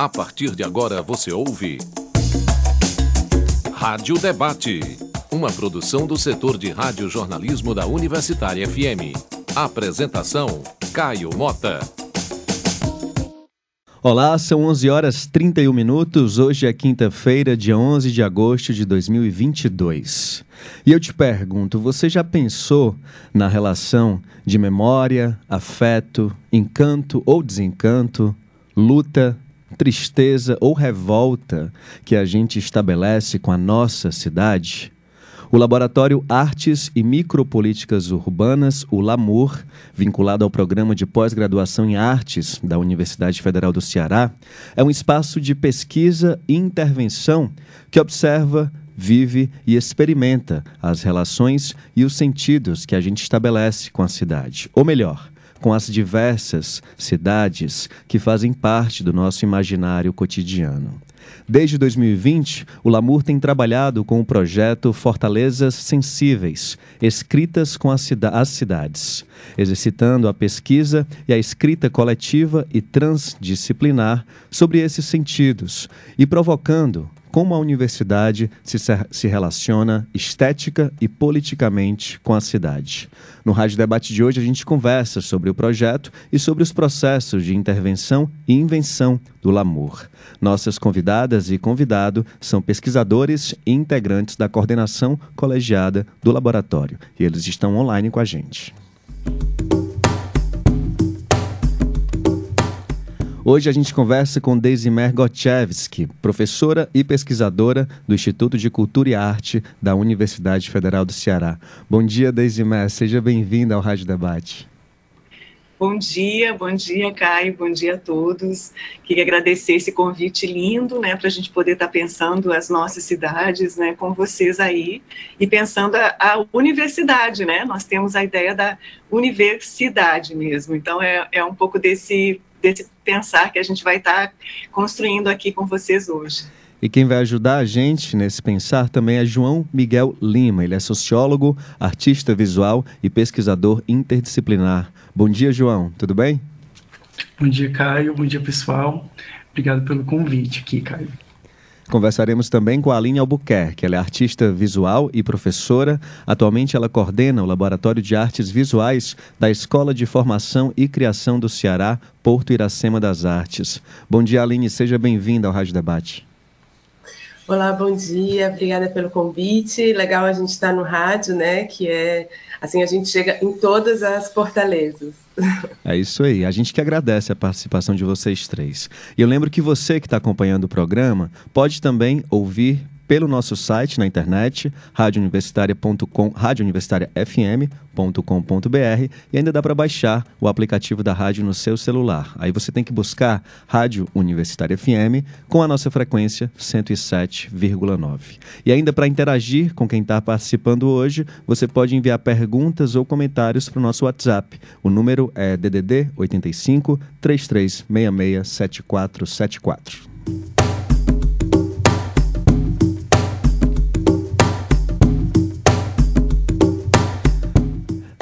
A partir de agora você ouve. Rádio Debate. Uma produção do setor de rádio-jornalismo da Universitária FM. Apresentação: Caio Mota. Olá, são 11 horas 31 minutos. Hoje é quinta-feira, dia 11 de agosto de 2022. E eu te pergunto, você já pensou na relação de memória, afeto, encanto ou desencanto, luta, tristeza ou revolta que a gente estabelece com a nossa cidade? O Laboratório Artes e Micropolíticas Urbanas, o LAMUR, vinculado ao programa de pós-graduação em artes da Universidade Federal do Ceará, é um espaço de pesquisa e intervenção que observa, vive e experimenta as relações e os sentidos que a gente estabelece com a cidade. Ou melhor, com as diversas cidades que fazem parte do nosso imaginário cotidiano. Desde 2020, o Lamur tem trabalhado com o projeto Fortalezas Sensíveis, escritas com as, cida as cidades, exercitando a pesquisa e a escrita coletiva e transdisciplinar sobre esses sentidos e provocando como a universidade se, se relaciona estética e politicamente com a cidade. No Rádio Debate de hoje, a gente conversa sobre o projeto e sobre os processos de intervenção e invenção do Lamour. Nossas convidadas e convidado são pesquisadores e integrantes da coordenação colegiada do laboratório, e eles estão online com a gente. Hoje a gente conversa com Desimer Gotchevski, professora e pesquisadora do Instituto de Cultura e Arte da Universidade Federal do Ceará. Bom dia, Desimer, seja bem-vinda ao Rádio Debate. Bom dia, bom dia, Caio, bom dia a todos. Queria agradecer esse convite lindo, né, para a gente poder estar tá pensando as nossas cidades, né, com vocês aí, e pensando a, a, universidade, né, nós temos a ideia da universidade mesmo, então é, é um pouco desse desse pensar que a gente vai estar tá construindo aqui com vocês hoje. E quem vai ajudar a gente nesse pensar também é João Miguel Lima. Ele é sociólogo, artista visual e pesquisador interdisciplinar. Bom dia, João. Tudo bem? Bom dia, Caio. Bom dia, pessoal. Obrigado pelo convite aqui, Caio. Conversaremos também com a Aline Albuquerque. Ela é artista visual e professora. Atualmente, ela coordena o Laboratório de Artes Visuais da Escola de Formação e Criação do Ceará, Porto Iracema das Artes. Bom dia, Aline. Seja bem-vinda ao Rádio Debate. Olá, bom dia. Obrigada pelo convite. Legal a gente estar no rádio, né? Que é assim a gente chega em todas as fortalezas. É isso aí. A gente que agradece a participação de vocês três. E eu lembro que você que está acompanhando o programa pode também ouvir pelo nosso site na internet, radiouniversitaria.com, radiouniversitariafm.com.br e ainda dá para baixar o aplicativo da rádio no seu celular. Aí você tem que buscar Rádio Universitária FM com a nossa frequência 107,9. E ainda para interagir com quem está participando hoje, você pode enviar perguntas ou comentários para o nosso WhatsApp. O número é DDD 85 3366 7474.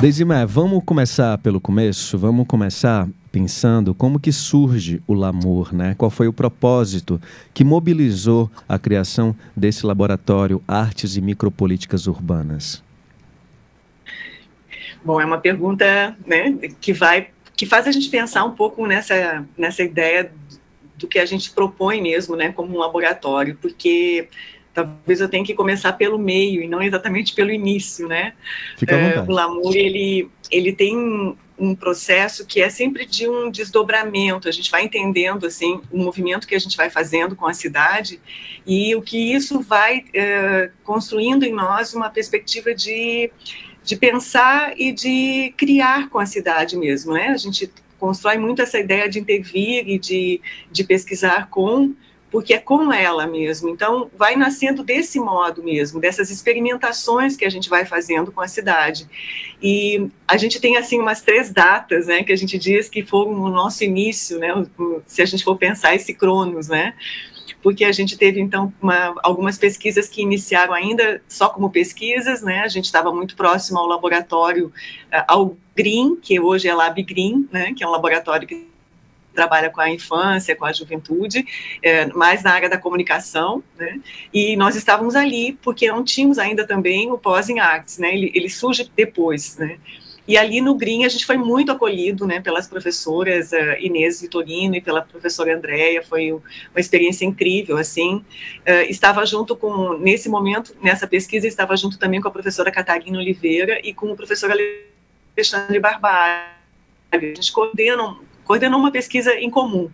Desimé, vamos começar pelo começo? Vamos começar pensando como que surge o Lamor, né? Qual foi o propósito que mobilizou a criação desse laboratório Artes e Micropolíticas Urbanas? Bom, é uma pergunta né, que vai que faz a gente pensar um pouco nessa, nessa ideia do que a gente propõe mesmo, né, como um laboratório, porque talvez eu tenha que começar pelo meio e não exatamente pelo início, né? Fica à é, o Lamour, ele, ele tem um processo que é sempre de um desdobramento, a gente vai entendendo, assim, o movimento que a gente vai fazendo com a cidade e o que isso vai é, construindo em nós uma perspectiva de, de pensar e de criar com a cidade mesmo, né? A gente constrói muito essa ideia de intervir e de, de pesquisar com, porque é com ela mesmo. Então, vai nascendo desse modo mesmo, dessas experimentações que a gente vai fazendo com a cidade. E a gente tem, assim, umas três datas, né, que a gente diz que foram no nosso início, né, se a gente for pensar esse Cronos, né, porque a gente teve, então, uma, algumas pesquisas que iniciaram ainda só como pesquisas, né, a gente estava muito próximo ao laboratório, ao Green, que hoje é Lab Green, né, que é um laboratório que trabalha com a infância, com a juventude, é, mais na área da comunicação, né? E nós estávamos ali porque não tínhamos ainda também o pós em artes, né? Ele, ele surge depois, né? E ali no Green a gente foi muito acolhido, né, pelas professoras uh, Inês Vitorino e pela professora Andréia, foi uma experiência incrível, assim. Uh, estava junto com, nesse momento, nessa pesquisa, estava junto também com a professora Catarina Oliveira e com o professor Alexandre Barbalho. A gente coordenou, coordenou uma pesquisa em comum.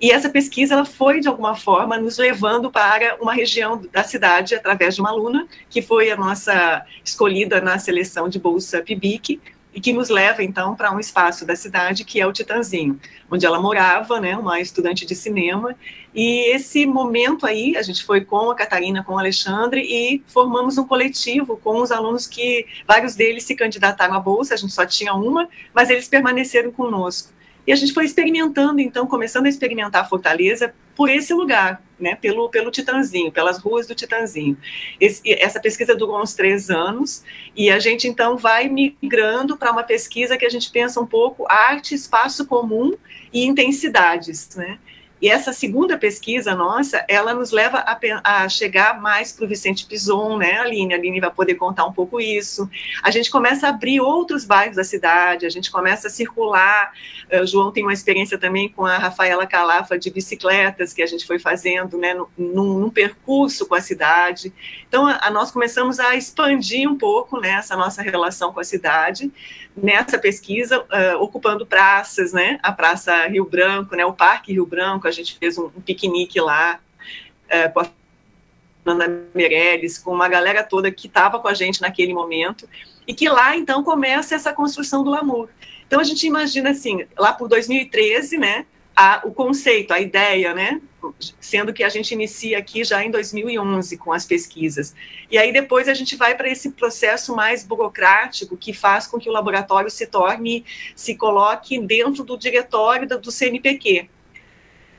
E essa pesquisa ela foi, de alguma forma, nos levando para uma região da cidade através de uma aluna, que foi a nossa escolhida na seleção de Bolsa PIBIC, e que nos leva então para um espaço da cidade que é o Titanzinho, onde ela morava, né, uma estudante de cinema. E esse momento aí, a gente foi com a Catarina, com o Alexandre e formamos um coletivo com os alunos que vários deles se candidataram à bolsa, a gente só tinha uma, mas eles permaneceram conosco. E a gente foi experimentando, então, começando a experimentar a Fortaleza por esse lugar, né, pelo, pelo Titanzinho, pelas ruas do Titanzinho. Esse, essa pesquisa durou uns três anos, e a gente, então, vai migrando para uma pesquisa que a gente pensa um pouco arte, espaço comum e intensidades, né? E essa segunda pesquisa nossa, ela nos leva a, a chegar mais para o Vicente Pison, né, Aline? A Aline vai poder contar um pouco isso. A gente começa a abrir outros bairros da cidade, a gente começa a circular. Uh, o João tem uma experiência também com a Rafaela Calafa de bicicletas que a gente foi fazendo, né, num, num percurso com a cidade. Então, a, a, nós começamos a expandir um pouco né, essa nossa relação com a cidade nessa pesquisa, uh, ocupando praças, né, a Praça Rio Branco, né, o Parque Rio Branco, a gente fez um, um piquenique lá uh, com a Fernanda Meirelles, com uma galera toda que estava com a gente naquele momento, e que lá, então, começa essa construção do Lamour. Então, a gente imagina, assim, lá por 2013, né, a, o conceito, a ideia, né, sendo que a gente inicia aqui já em 2011 com as pesquisas. E aí depois a gente vai para esse processo mais burocrático que faz com que o laboratório se torne, se coloque dentro do diretório do, CNPq.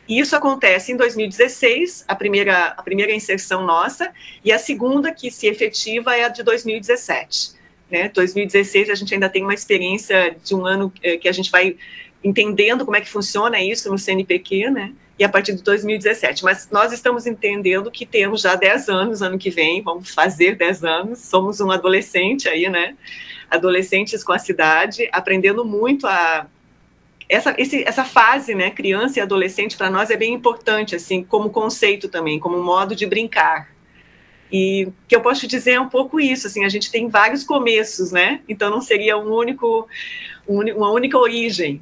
E isso acontece em 2016, a primeira, a primeira inserção nossa, e a segunda que se efetiva é a de 2017. Né? 2016 a gente ainda tem uma experiência de um ano eh, que a gente vai entendendo como é que funciona isso no CNPq, né? E a partir de 2017. Mas nós estamos entendendo que temos já 10 anos, ano que vem, vamos fazer 10 anos, somos um adolescente aí, né? Adolescentes com a cidade, aprendendo muito a. Essa, esse, essa fase, né, criança e adolescente, para nós é bem importante, assim, como conceito também, como modo de brincar, e que eu posso dizer é um pouco isso, assim, a gente tem vários começos, né? Então não seria um único, uma única origem,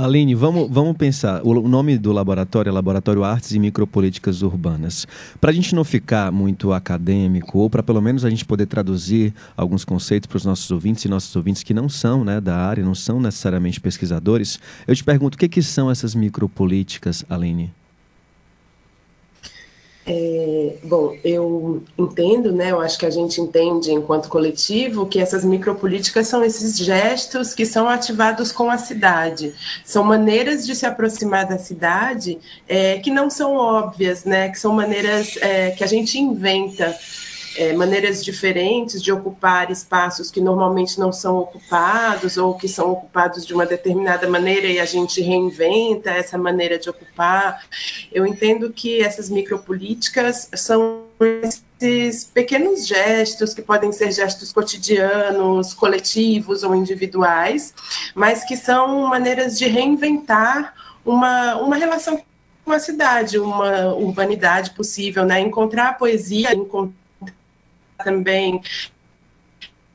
Aline, vamos, vamos pensar. O nome do laboratório é Laboratório Artes e Micropolíticas Urbanas. Para a gente não ficar muito acadêmico, ou para pelo menos a gente poder traduzir alguns conceitos para os nossos ouvintes e nossos ouvintes que não são né, da área, não são necessariamente pesquisadores, eu te pergunto o que, que são essas micropolíticas, Aline? É, bom, eu entendo, né? Eu acho que a gente entende enquanto coletivo que essas micropolíticas são esses gestos que são ativados com a cidade. São maneiras de se aproximar da cidade é, que não são óbvias, né? Que são maneiras é, que a gente inventa é, maneiras diferentes de ocupar espaços que normalmente não são ocupados ou que são ocupados de uma determinada maneira e a gente reinventa essa maneira de ocupar. Eu entendo que essas micropolíticas são esses pequenos gestos que podem ser gestos cotidianos, coletivos ou individuais, mas que são maneiras de reinventar uma, uma relação com a cidade, uma urbanidade possível, né? Encontrar a poesia, encontrar também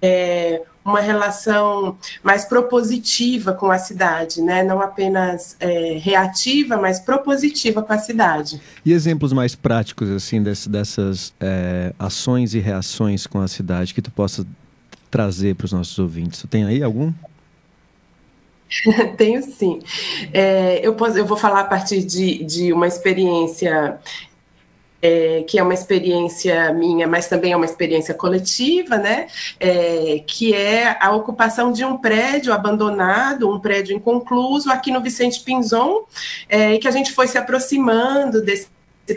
é, uma relação mais propositiva com a cidade, né? não apenas é, reativa, mas propositiva com a cidade. E exemplos mais práticos assim desse, dessas é, ações e reações com a cidade que tu possa trazer para os nossos ouvintes? Tu tem aí algum? Tenho sim. É, eu, posso, eu vou falar a partir de, de uma experiência é, que é uma experiência minha, mas também é uma experiência coletiva, né? É, que é a ocupação de um prédio abandonado, um prédio inconcluso aqui no Vicente Pinzon, é, e que a gente foi se aproximando desse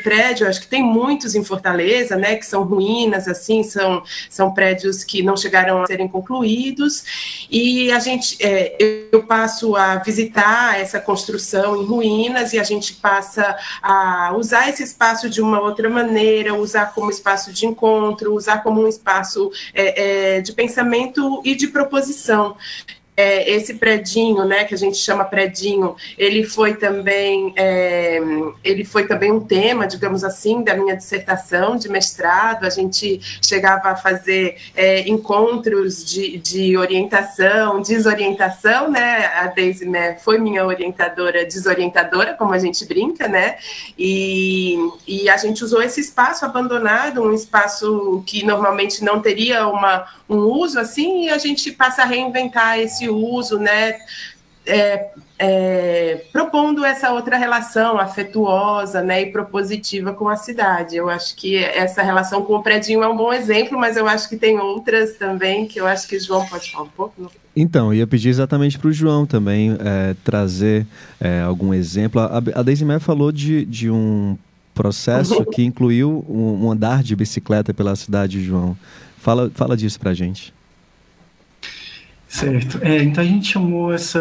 prédio, acho que tem muitos em Fortaleza, né, que são ruínas, assim, são, são prédios que não chegaram a serem concluídos, e a gente, é, eu passo a visitar essa construção em ruínas, e a gente passa a usar esse espaço de uma outra maneira, usar como espaço de encontro, usar como um espaço é, é, de pensamento e de proposição é, esse predinho, né, que a gente chama predinho, ele foi também é, ele foi também um tema, digamos assim, da minha dissertação de mestrado. A gente chegava a fazer é, encontros de, de orientação, desorientação, né? A Daisy né, foi minha orientadora, desorientadora, como a gente brinca, né? E, e a gente usou esse espaço abandonado, um espaço que normalmente não teria uma, um uso assim, e a gente passa a reinventar esse uso, né? É, é, propondo essa outra relação afetuosa né, e propositiva com a cidade. Eu acho que essa relação com o Predinho é um bom exemplo, mas eu acho que tem outras também que eu acho que o João pode falar um pouco. Então, ia pedir exatamente para o João também é, trazer é, algum exemplo. A, a Deise falou de, de um processo que incluiu um, um andar de bicicleta pela cidade, João. Fala, fala disso para a gente. Certo. É, então a gente chamou essa,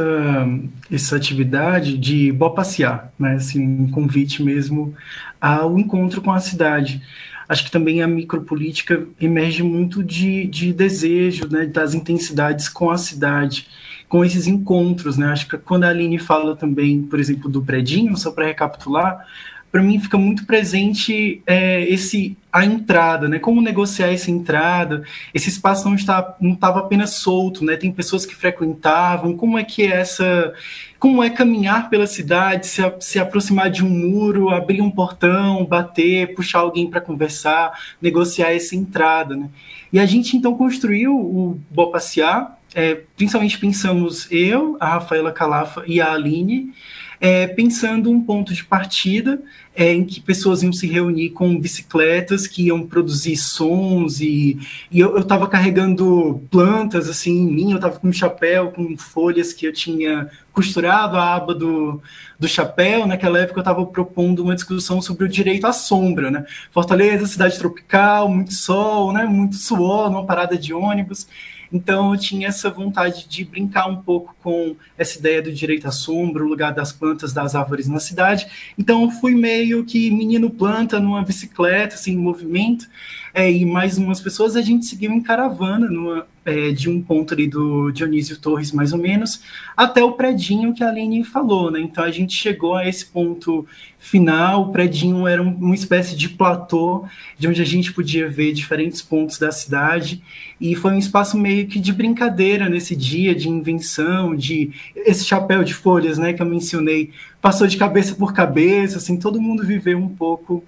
essa atividade de Bó Passear, né? Assim, um convite mesmo ao encontro com a cidade. Acho que também a micropolítica emerge muito de, de desejo, né, das intensidades com a cidade, com esses encontros, né? Acho que quando a Aline fala também, por exemplo, do predinho, só para recapitular, para mim fica muito presente é, esse a entrada, né? Como negociar essa entrada? Esse espaço não está não estava apenas solto, né? Tem pessoas que frequentavam. Como é que é essa? Como é caminhar pela cidade, se, se aproximar de um muro, abrir um portão, bater, puxar alguém para conversar, negociar essa entrada, né? E a gente então construiu o Bo Passear, é, principalmente pensamos eu, a Rafaela Calafa e a Aline é, pensando um ponto de partida é, em que pessoas iam se reunir com bicicletas que iam produzir sons e, e eu estava carregando plantas assim em mim, eu estava com um chapéu com folhas que eu tinha costurado a aba do, do chapéu. Naquela época eu estava propondo uma discussão sobre o direito à sombra, né? Fortaleza, cidade tropical, muito sol, né? Muito suor, numa parada de ônibus. Então eu tinha essa vontade de brincar um pouco com essa ideia do direito à sombra, o lugar das plantas, das árvores na cidade. Então eu fui meio que menino planta numa bicicleta, assim, em movimento, é, e mais umas pessoas, a gente seguiu em caravana numa, é, de um ponto ali do Dionísio Torres, mais ou menos, até o predinho que a Aline falou, né? Então a gente chegou a esse ponto final, o predinho era um, uma espécie de platô, de onde a gente podia ver diferentes pontos da cidade, e foi um espaço meio que de brincadeira nesse dia, de invenção, de esse chapéu de folhas, né, que eu mencionei, passou de cabeça por cabeça, assim, todo mundo viveu um pouco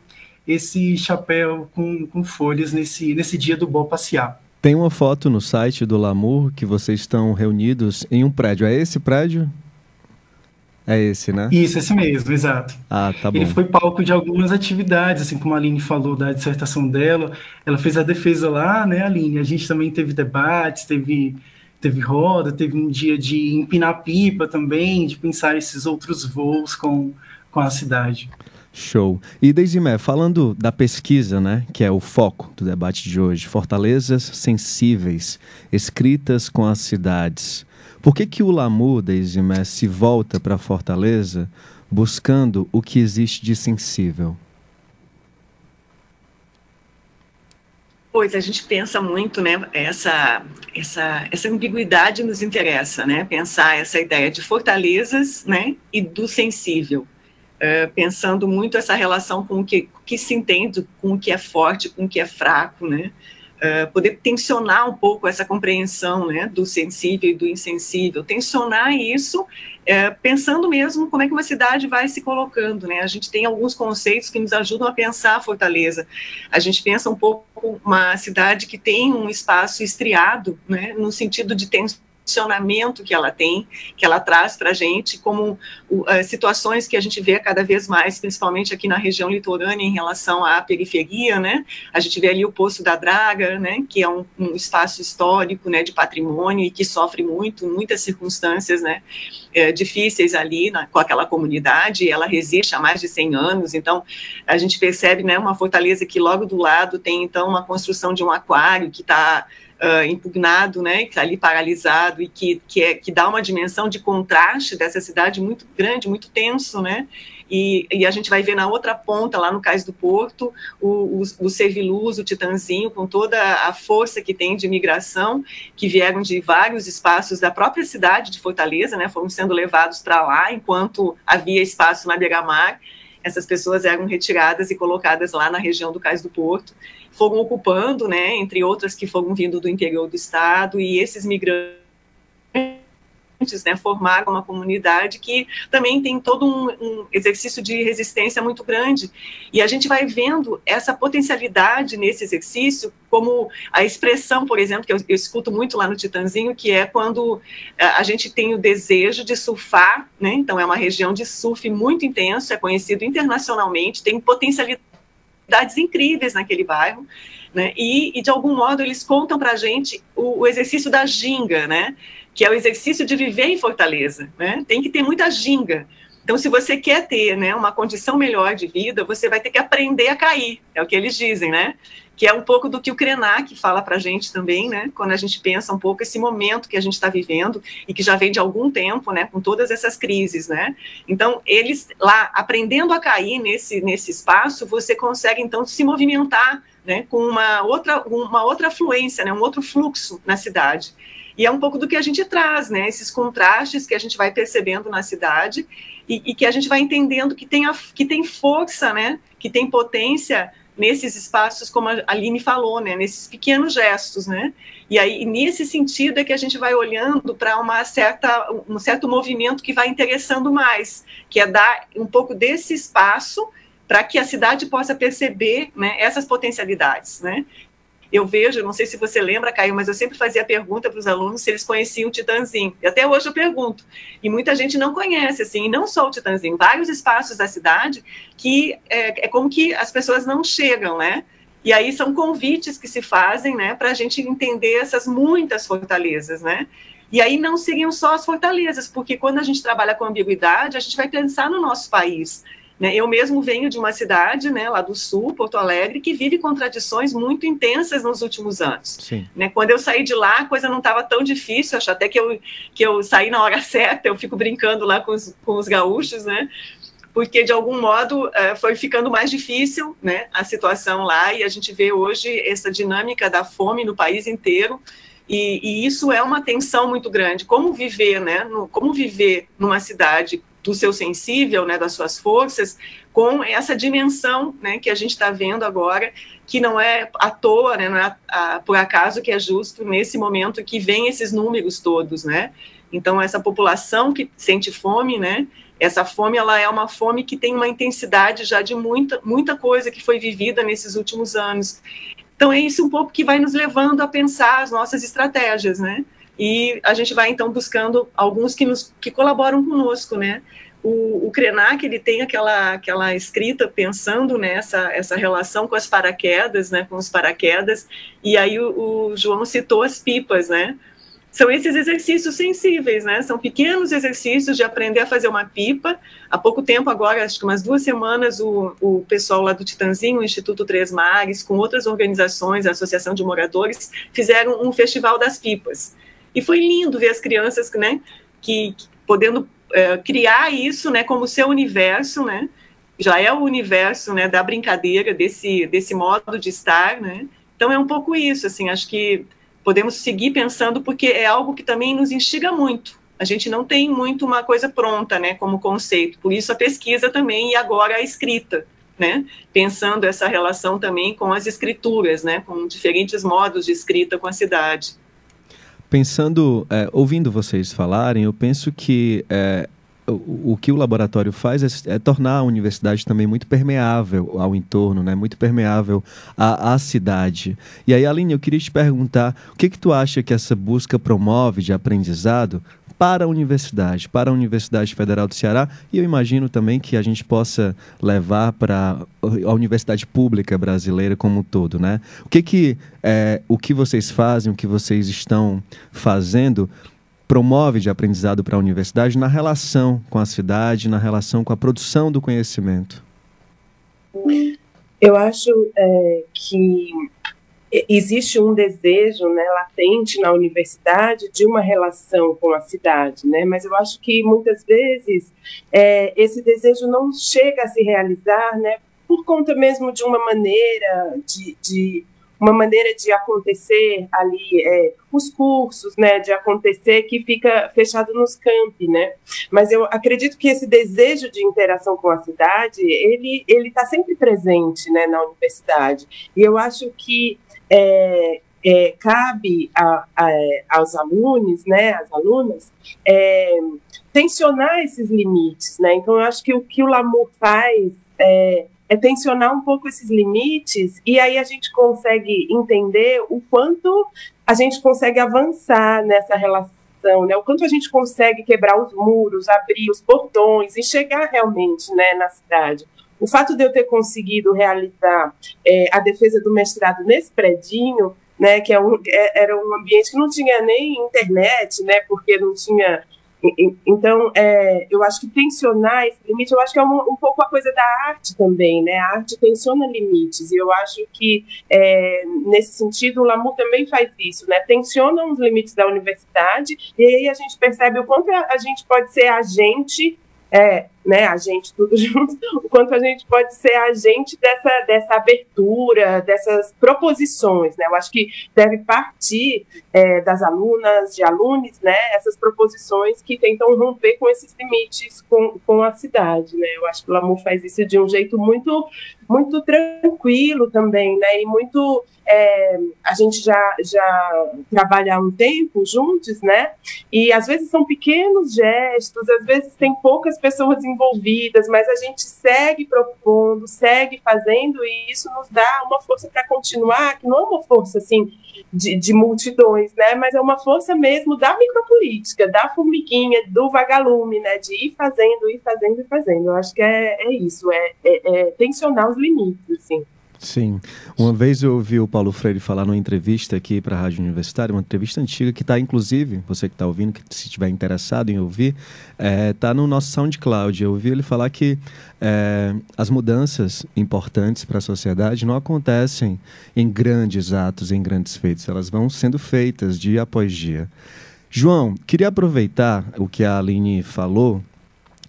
esse chapéu com, com folhas nesse, nesse dia do Bom Passear. Tem uma foto no site do Lamour que vocês estão reunidos em um prédio. É esse prédio? É esse, né? Isso, esse mesmo, exato. Ah, tá bom. Ele foi palco de algumas atividades, assim como a Aline falou da dissertação dela. Ela fez a defesa lá, né, Aline? A gente também teve debates, teve, teve roda, teve um dia de empinar pipa também, de pensar esses outros voos com, com a cidade. Show. E Deisimé, falando da pesquisa, né, que é o foco do debate de hoje, fortalezas sensíveis, escritas com as cidades. Por que que o Lamu, Deisimé, se volta para Fortaleza buscando o que existe de sensível? Pois a gente pensa muito, né? Essa, essa, essa ambiguidade nos interessa, né? Pensar essa ideia de fortalezas, né? E do sensível uh, pensando muito essa relação com o que, que se entende, com o que é forte, com o que é fraco, né? Uh, poder tensionar um pouco essa compreensão né, do sensível e do insensível, tensionar isso, uh, pensando mesmo como é que uma cidade vai se colocando. Né? A gente tem alguns conceitos que nos ajudam a pensar a Fortaleza. A gente pensa um pouco uma cidade que tem um espaço estriado, né, no sentido de posicionamento que ela tem, que ela traz para a gente, como uh, situações que a gente vê cada vez mais, principalmente aqui na região litorânea, em relação à periferia, né? A gente vê ali o Poço da Draga, né? Que é um, um espaço histórico, né? De patrimônio e que sofre muito, muitas circunstâncias, né? É, difíceis ali na, com aquela comunidade, ela resiste há mais de 100 anos, então a gente percebe, né? Uma fortaleza que logo do lado tem, então, uma construção de um aquário que está uh, impugnado, né, que está ali paralisado e que, que, é, que dá uma dimensão de contraste dessa cidade muito grande, muito tenso, né, e, e, a gente vai ver na outra ponta, lá no Cais do Porto, o, o, o Serviluz, o Titanzinho, com toda a força que tem de migração, que vieram de vários espaços da própria cidade de Fortaleza, né, foram sendo levados para lá, enquanto havia espaço na beira-mar, essas pessoas eram retiradas e colocadas lá na região do Cais do Porto, foram ocupando, né, entre outras que foram vindo do interior do estado, e esses migrantes né, formaram uma comunidade que também tem todo um, um, exercício de resistência muito grande. E a gente vai vendo essa potencialidade nesse exercício, como a expressão, por exemplo, que eu, eu escuto muito lá no Titanzinho, que é quando a, eh, a gente tem o desejo de surfar, né? Então é uma região de surf muito intenso, é conhecido internacionalmente, tem potencialidades incríveis naquele bairro. Né? E, e, de algum modo eles contam para a gente o, o, exercício da ginga, né? Que é o exercício de viver em Fortaleza. Né? Tem que ter muita ginga. Então, se você quer ter né, uma condição melhor de vida, você vai ter que aprender a cair, é o que eles dizem, né? Que é um pouco do que o Krenak fala para a gente também, né? Quando a gente pensa um pouco esse momento que a gente está vivendo e que já vem de algum tempo, né? Com todas essas crises, né? Então, eles lá, aprendendo a cair nesse, nesse espaço, você consegue, então, se movimentar né, com uma outra, uma outra fluência, né, um outro fluxo na cidade. E é um pouco do que a gente traz, né? Esses contrastes que a gente vai percebendo na cidade e, e que a gente vai entendendo que tem, a, que tem força, né? Que tem potência nesses espaços, como a Aline falou, né? Nesses pequenos gestos, né? E aí, nesse sentido, é que a gente vai olhando para uma certa, um certo movimento que vai interessando mais, que é dar um pouco desse espaço para que a cidade possa perceber né, essas potencialidades, né? Eu vejo, não sei se você lembra, Caio, mas eu sempre fazia pergunta para os alunos se eles conheciam o Titanzinho. E até hoje eu pergunto. E muita gente não conhece, assim, não só o Titanzinho, vários espaços da cidade que é, é como que as pessoas não chegam, né? E aí são convites que se fazem, né, para a gente entender essas muitas fortalezas, né? E aí não seriam só as fortalezas, porque quando a gente trabalha com ambiguidade, a gente vai pensar no nosso país. Né? Eu mesmo venho de uma cidade, né, lá do sul, Porto Alegre, que vive contradições muito intensas nos últimos anos. Né? Quando eu saí de lá, a coisa não estava tão difícil, acho até que eu, que eu saí na hora certa, eu fico brincando lá com os, com os gaúchos, né? porque de algum modo é, foi ficando mais difícil né, a situação lá, e a gente vê hoje essa dinâmica da fome no país inteiro, e, e, isso é uma tensão muito grande. Como viver, né? No, como viver numa cidade do seu sensível, né, das suas forças, com essa dimensão, né, que a gente está vendo agora, que não é à toa, né, não é a, a, por acaso que é justo nesse momento que vem esses números todos, né? Então essa população que sente fome, né? Essa fome ela é uma fome que tem uma intensidade já de muita muita coisa que foi vivida nesses últimos anos. Então é isso um pouco que vai nos levando a pensar as nossas estratégias, né? E a gente vai então buscando alguns que nos que colaboram conosco, né? O, o Krenak ele tem aquela aquela escrita pensando nessa essa relação com as paraquedas, né? Com os paraquedas e aí o, o João citou as pipas, né? São esses exercícios sensíveis, né? São pequenos exercícios de aprender a fazer uma pipa. Há pouco tempo, agora, acho que umas duas semanas, o, o pessoal lá do Titanzinho, o Instituto Três Mares, com outras organizações, a Associação de Moradores, fizeram um festival das pipas. E foi lindo ver as crianças, né, que, que podendo é, criar isso, né, como seu universo, né, já é o universo, né, da brincadeira, desse, desse modo de estar, né, então é um pouco isso, assim, acho que podemos seguir pensando, porque é algo que também nos instiga muito, a gente não tem muito uma coisa pronta, né, como conceito, por isso a pesquisa também, e agora a escrita, né, pensando essa relação também com as escrituras, né, com diferentes modos de escrita com a cidade pensando, é, ouvindo vocês falarem, eu penso que é, o, o, que o laboratório faz é, é, tornar a universidade também muito permeável ao entorno, né? muito permeável à, à, cidade. E aí, Aline, eu queria te perguntar, o que, que tu acha que essa busca promove de aprendizado para a universidade, para a Universidade Federal do Ceará, e eu imagino também que a gente possa levar para a universidade pública brasileira como um todo, né? O que que é, o que vocês fazem, o que vocês estão fazendo promove de aprendizado para a universidade na relação com a cidade, na relação com a produção do conhecimento? Eu acho é, que existe um desejo né, latente na universidade de uma relação com a cidade, né? mas eu acho que muitas vezes é, esse desejo não chega a se realizar né, por conta mesmo de uma maneira de, de uma maneira de acontecer ali é, os cursos, né, de acontecer que fica fechado nos campi, né? Mas eu acredito que esse desejo de interação com a cidade, ele ele está sempre presente, né, na universidade. E eu acho que é, é, cabe a, a, aos alunos, né, às alunas, é, tensionar esses limites, né? Então, eu acho que o que o Lamour faz é, é tensionar um pouco esses limites e aí a gente consegue entender o quanto a gente consegue avançar nessa relação, né? O quanto a gente consegue quebrar os muros, abrir os portões e chegar realmente, né, na cidade. O fato de eu ter conseguido realizar é, a defesa do mestrado nesse predinho, né, que é um, é, era um ambiente que não tinha nem internet, né, porque não tinha então, é, eu acho que tensionar esse limite, eu acho que é um, um, pouco a coisa da arte também, né? A arte tensiona limites, e eu acho que, é, nesse sentido, o Lamour também faz isso, né? Tensiona os limites da universidade, e aí a gente percebe o quanto a gente pode ser agente é, né, a gente tudo junto, o quanto a gente pode ser agente dessa, dessa abertura, dessas proposições, né, eu acho que deve partir é, das alunas, de alunos, né, essas proposições que tentam romper com esses limites com, com a cidade, né, eu acho que o Lamour faz isso de um jeito muito, muito tranquilo também, né, e muito é, a gente já, já trabalha há um tempo juntos, né? E às vezes são pequenos gestos, às vezes tem poucas pessoas envolvidas, mas a gente segue propondo, segue fazendo, e isso nos dá uma força para continuar, que não é uma força assim de, de, multidões, né? Mas é uma força mesmo da micropolítica, da formiguinha, do vagalume, né? De ir fazendo, ir fazendo e fazendo. Eu acho que é, é isso, é, é, é tensionar os limites, assim. Sim. Uma vez eu ouvi o Paulo Freire falar numa entrevista aqui para a Rádio Universitária, uma entrevista antiga que está, inclusive, você que está ouvindo, que se estiver interessado em ouvir, está é, tá no nosso SoundCloud. Eu ouvi ele falar que é, as mudanças importantes para a sociedade não acontecem em grandes atos, em grandes feitos, elas vão sendo feitas dia após dia. João, queria aproveitar o que a Aline falou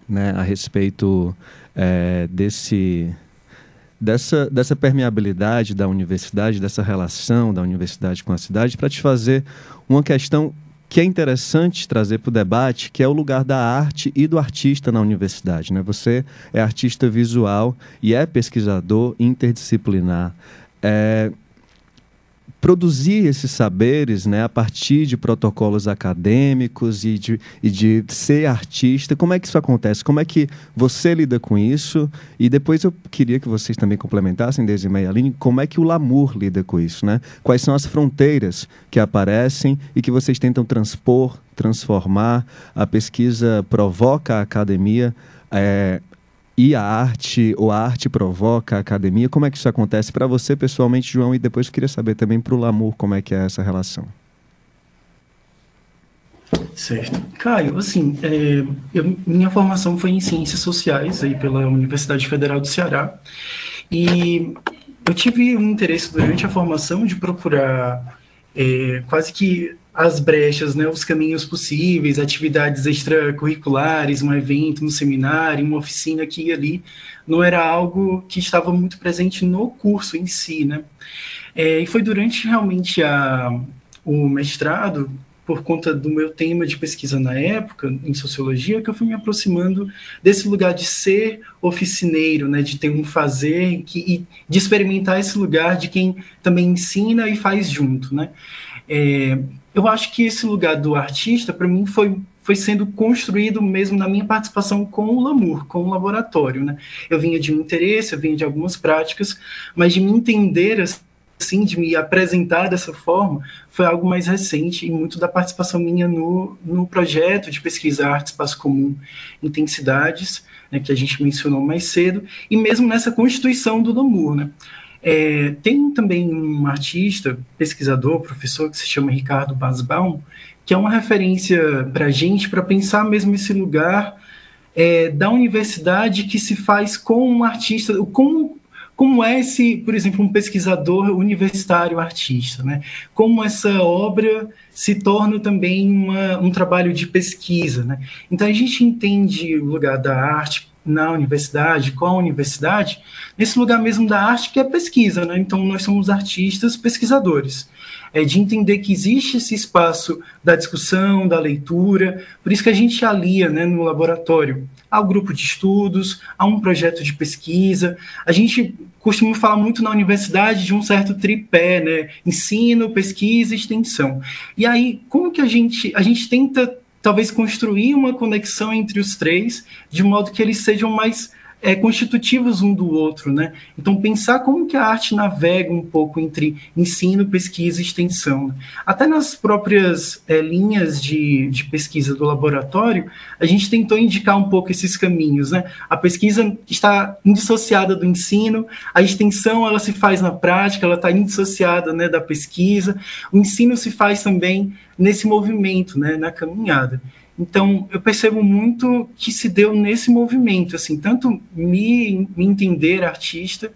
né, a respeito é, desse dessa, dessa permeabilidade da universidade, dessa relação da universidade com a cidade, para te fazer uma questão que é interessante trazer para o debate, que é o lugar da arte e do artista na universidade. Né? Você é artista visual e é pesquisador interdisciplinar. É, produzir esses saberes né, a partir de protocolos acadêmicos e de, e de ser artista. Como é que isso acontece? Como é que você lida com isso? E depois eu queria que vocês também complementassem, desde e Aline, como é que o Lamour lida com isso? Né? Quais são as fronteiras que aparecem e que vocês tentam transpor, transformar? A pesquisa provoca a academia é, e a arte, ou a arte provoca a academia? Como é que isso acontece para você pessoalmente, João? E depois eu queria saber também para o Lamour como é que é essa relação. Certo. Caio, assim, é, eu, minha formação foi em Ciências Sociais, aí pela Universidade Federal do Ceará, e eu tive um interesse durante a formação de procurar é, quase que as brechas, né, os caminhos possíveis, atividades extracurriculares, um evento, um seminário, uma oficina aqui e ali, não era algo que estava muito presente no curso em si, né? É, e foi durante realmente a, o mestrado, por conta do meu tema de pesquisa na época, em sociologia, que eu fui me aproximando desse lugar de ser oficineiro, né, de ter um fazer que, e de experimentar esse lugar de quem também ensina e faz junto, né? É, eu acho que esse lugar do artista, para mim, foi, foi sendo construído mesmo na minha participação com o Lamour, com o laboratório. Né? Eu vinha de um interesse, eu vinha de algumas práticas, mas de me entender assim, de me apresentar dessa forma, foi algo mais recente e muito da participação minha no, no projeto de pesquisa Arte Espaço Comum Intensidades, né, que a gente mencionou mais cedo, e mesmo nessa constituição do Lamour. Né? É, tem também um artista, pesquisador, professor, que se chama Ricardo Basbaum, que é uma referência para a gente para pensar mesmo esse lugar é, da universidade que se faz com um artista, como, como é esse, por exemplo, um pesquisador universitário artista, né? Como essa obra se torna também uma, um trabalho de pesquisa, né? Então a gente entende o lugar da arte na universidade, com a universidade, nesse lugar mesmo da arte que é pesquisa, né? Então nós somos artistas pesquisadores é, de entender que existe esse espaço da discussão, da leitura, por isso que a gente alia né, no laboratório ao grupo de estudos, a um projeto de pesquisa. A gente costuma falar muito na universidade de um certo tripé, né? Ensino, pesquisa extensão. E aí, como que a gente, a gente tenta talvez construir uma conexão entre os três, de modo que eles sejam mais é, constitutivos um do outro, né? Então pensar como que a arte navega um pouco entre ensino, pesquisa e extensão. Né? Até nas próprias é, linhas de, de pesquisa do laboratório, a gente tentou indicar um pouco esses caminhos, né? A pesquisa está indissociada do ensino, a extensão ela se faz na prática, ela está indissociada, né, da pesquisa. O ensino se faz também nesse movimento, né, na caminhada. Então, eu percebo muito que se deu nesse movimento, assim, tanto me, me entender artista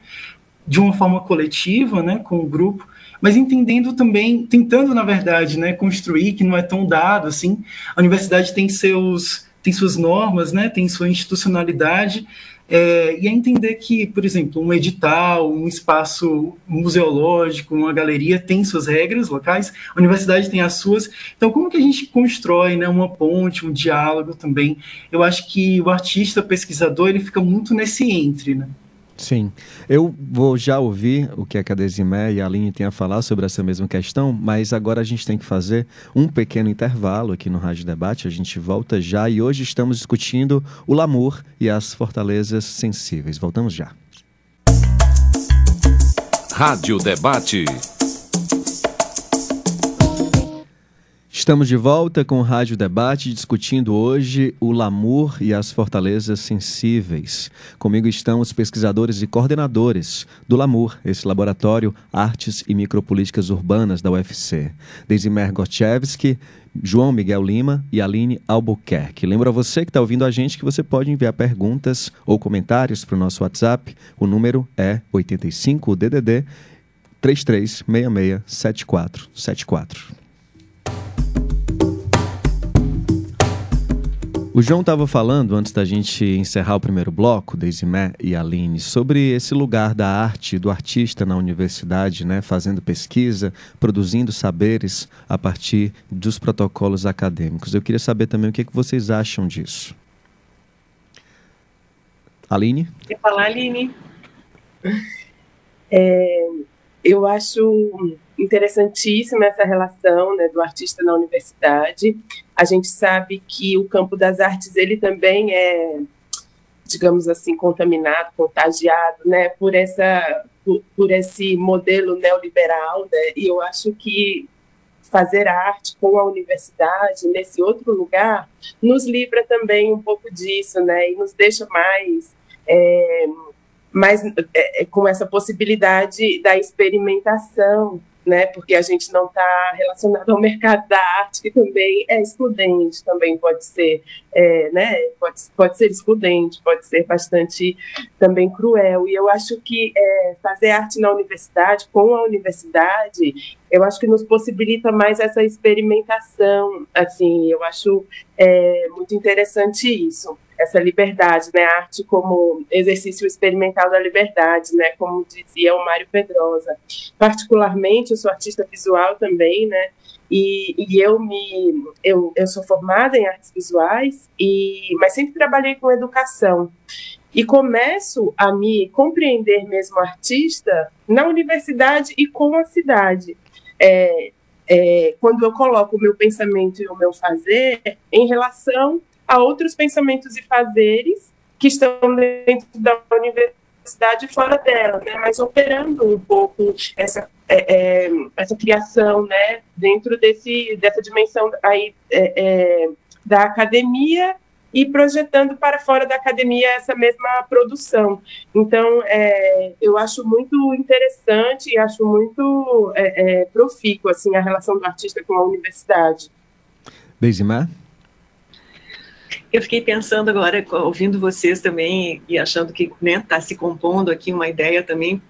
de uma forma coletiva, né, com o grupo, mas entendendo também, tentando, na verdade, né, construir, que não é tão dado, assim, a universidade tem seus tem suas normas, né, tem sua institucionalidade, é, e a entender que, por exemplo, um edital, um espaço museológico, uma galeria tem suas regras locais, a universidade tem as suas. Então, como que a gente constrói né, uma ponte, um diálogo também? Eu acho que o artista pesquisador ele fica muito nesse entre, né? Sim. Eu vou já ouvir o que a Cadesimé e a Aline têm a falar sobre essa mesma questão, mas agora a gente tem que fazer um pequeno intervalo aqui no Rádio Debate. A gente volta já e hoje estamos discutindo o Lamour e as fortalezas sensíveis. Voltamos já. Rádio Debate. Estamos de volta com o Rádio Debate, discutindo hoje o Lamour e as fortalezas sensíveis. Comigo estão os pesquisadores e coordenadores do Lamour, esse laboratório Artes e Micropolíticas Urbanas da UFC. Desimer Gotchevski, João Miguel Lima e Aline Albuquerque. Lembro a você que está ouvindo a gente que você pode enviar perguntas ou comentários para o nosso WhatsApp. O número é 85 DDD 3366 O João estava falando, antes da gente encerrar o primeiro bloco, Deisimé e Aline, sobre esse lugar da arte, do artista na universidade, né, fazendo pesquisa, produzindo saberes a partir dos protocolos acadêmicos. Eu queria saber também o que, que vocês acham disso. Aline? Quer falar, Aline? É, eu acho interessantíssima essa relação né, do artista na universidade. A gente sabe que o campo das artes ele também é, digamos assim, contaminado, contagiado, né, por essa por, por esse modelo neoliberal, né? E eu acho que fazer arte com a universidade nesse outro lugar nos livra também um pouco disso, né? E nos deixa mais é, mais é, com essa possibilidade da experimentação né? Porque a gente não está relacionado ao mercado da arte, que também é excludente, também pode ser, é, né? Pode, pode ser excludente, pode ser bastante também cruel. E eu acho que é, fazer arte na universidade, com a universidade, eu acho que nos possibilita mais essa experimentação. Assim, eu acho é, muito interessante isso essa liberdade, né? A arte como exercício experimental da liberdade, né? Como dizia o Mário Pedrosa. Particularmente, eu sou artista visual também, né? E, e, eu me eu, eu sou formada em artes visuais e mas sempre trabalhei com educação e começo a me compreender mesmo artista na universidade e com a cidade é, é, quando eu coloco o meu pensamento e o meu fazer em relação a outros pensamentos e fazeres que estão dentro da universidade e fora dela, né? mas operando um pouco essa, é, é, essa criação né? dentro desse, dessa dimensão aí, é, é, da academia e projetando para fora da academia essa mesma produção. Então, é, eu acho muito interessante e acho muito é, é, profícuo assim, a relação do artista com a universidade. Deisimar? Eu fiquei pensando agora, ouvindo vocês também e achando que está né, tá se compondo aqui uma ideia também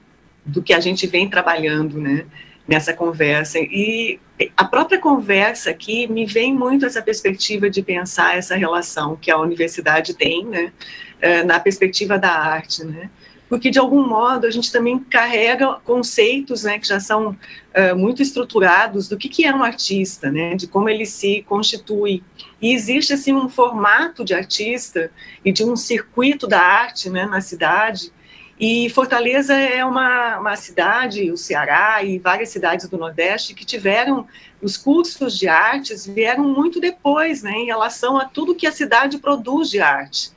do que a gente vem trabalhando, né? nessa conversa. E a própria conversa aqui me vem muito essa perspectiva de pensar essa relação que a universidade tem, né, eh, na perspectiva da arte, né, porque de algum modo a gente também carrega conceitos, né, que já são uh, muito estruturados do que, que é um artista, né, de como ele se constitui. E existe assim um formato de artista e de um circuito da arte, né, na cidade e Fortaleza é uma, uma cidade, o Ceará e várias cidades do Nordeste que tiveram os cursos de artes vieram muito depois, né, em relação a tudo que a cidade produz de arte.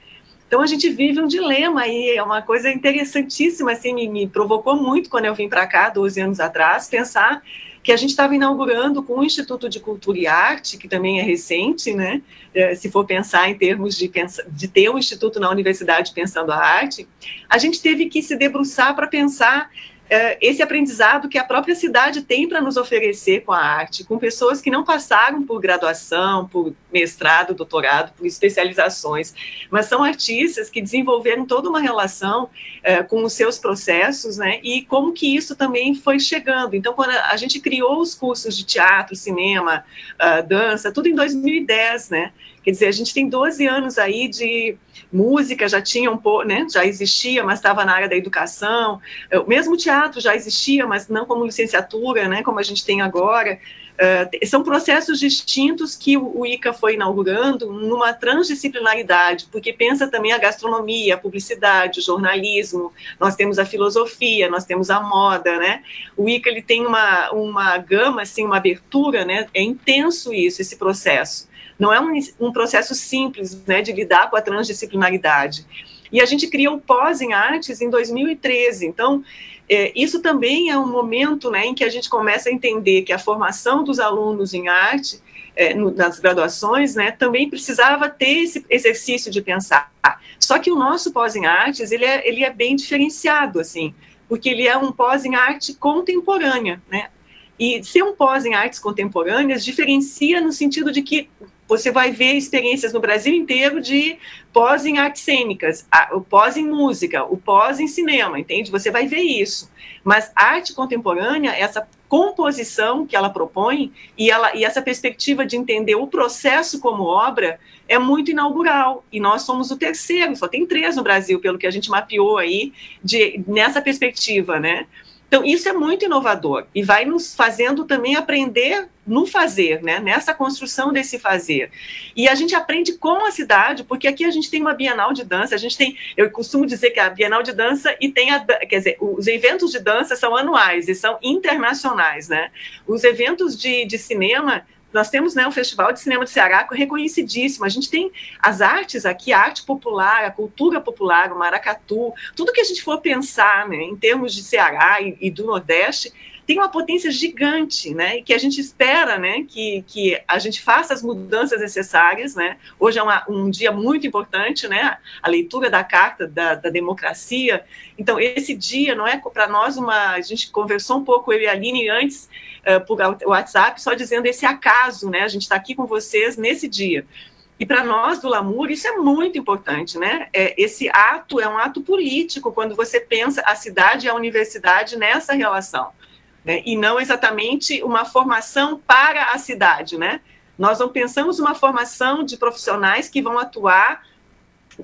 Então a gente vive um dilema aí, é uma coisa interessantíssima, assim, me, me provocou muito quando eu vim para cá, 12 anos atrás, pensar que a gente estava inaugurando com o Instituto de Cultura e Arte, que também é recente, né? É, se for pensar em termos de, de ter um instituto na universidade pensando a arte, a gente teve que se debruçar para pensar esse aprendizado que a própria cidade tem para nos oferecer com a arte, com pessoas que não passaram por graduação, por mestrado, doutorado, por especializações, mas são artistas que desenvolveram toda uma relação é, com os seus processos, né? E como que isso também foi chegando. Então, quando a gente criou os cursos de teatro, cinema, uh, dança, tudo em 2010, né? Quer dizer, a gente tem 12 anos aí de música, já tinha um pouco, né, já existia, mas estava na área da educação. O mesmo teatro já existia, mas não como licenciatura, né, como a gente tem agora. Uh, são processos distintos que o, ICA foi inaugurando numa transdisciplinaridade, porque pensa também a gastronomia, a publicidade, o jornalismo, nós temos a filosofia, nós temos a moda, né? O ICA ele tem uma, uma gama, assim, uma abertura, né? É intenso isso, esse processo. Não é um, um processo simples né, de lidar com a transdisciplinaridade. E a gente criou o Pós em Artes em 2013. Então, é, isso também é um momento né, em que a gente começa a entender que a formação dos alunos em arte, é, no, nas graduações, né, também precisava ter esse exercício de pensar. Só que o nosso Pós em Artes, ele é, ele é bem diferenciado, assim, porque ele é um pós em arte contemporânea, né? E ser um pós em artes contemporâneas diferencia no sentido de que você vai ver experiências no Brasil inteiro de pós em artes cênicas, o pós em música, o pós em cinema, entende? Você vai ver isso. Mas arte contemporânea, essa composição que ela propõe e, ela, e essa perspectiva de entender o processo como obra é muito inaugural. E nós somos o terceiro, só tem três no Brasil, pelo que a gente mapeou aí, de, nessa perspectiva, né? Então, isso é muito inovador e vai nos fazendo também aprender no fazer, né? nessa construção desse fazer. E a gente aprende com a cidade, porque aqui a gente tem uma Bienal de Dança, a gente tem, eu costumo dizer que a Bienal de Dança e tem a, quer dizer, os eventos de dança são anuais e são internacionais, né? Os eventos de, de cinema nós temos né, o Festival de Cinema do Ceará reconhecidíssimo. A gente tem as artes aqui, a arte popular, a cultura popular, o maracatu, tudo que a gente for pensar né, em termos de Ceará e, e do Nordeste, tem uma potência gigante, né? E que a gente espera, né? Que, que a gente faça as mudanças necessárias, né? Hoje é uma, um dia muito importante, né? A leitura da Carta da, da Democracia. Então, esse dia não é para nós uma. A gente conversou um pouco, eu e a Aline, antes, uh, por WhatsApp, só dizendo esse acaso, né? A gente está aqui com vocês nesse dia. E para nós do Lamur isso é muito importante, né? É, esse ato é um ato político quando você pensa a cidade e a universidade nessa relação né? e não exatamente uma formação para a cidade, né? Nós não pensamos uma formação de profissionais que vão atuar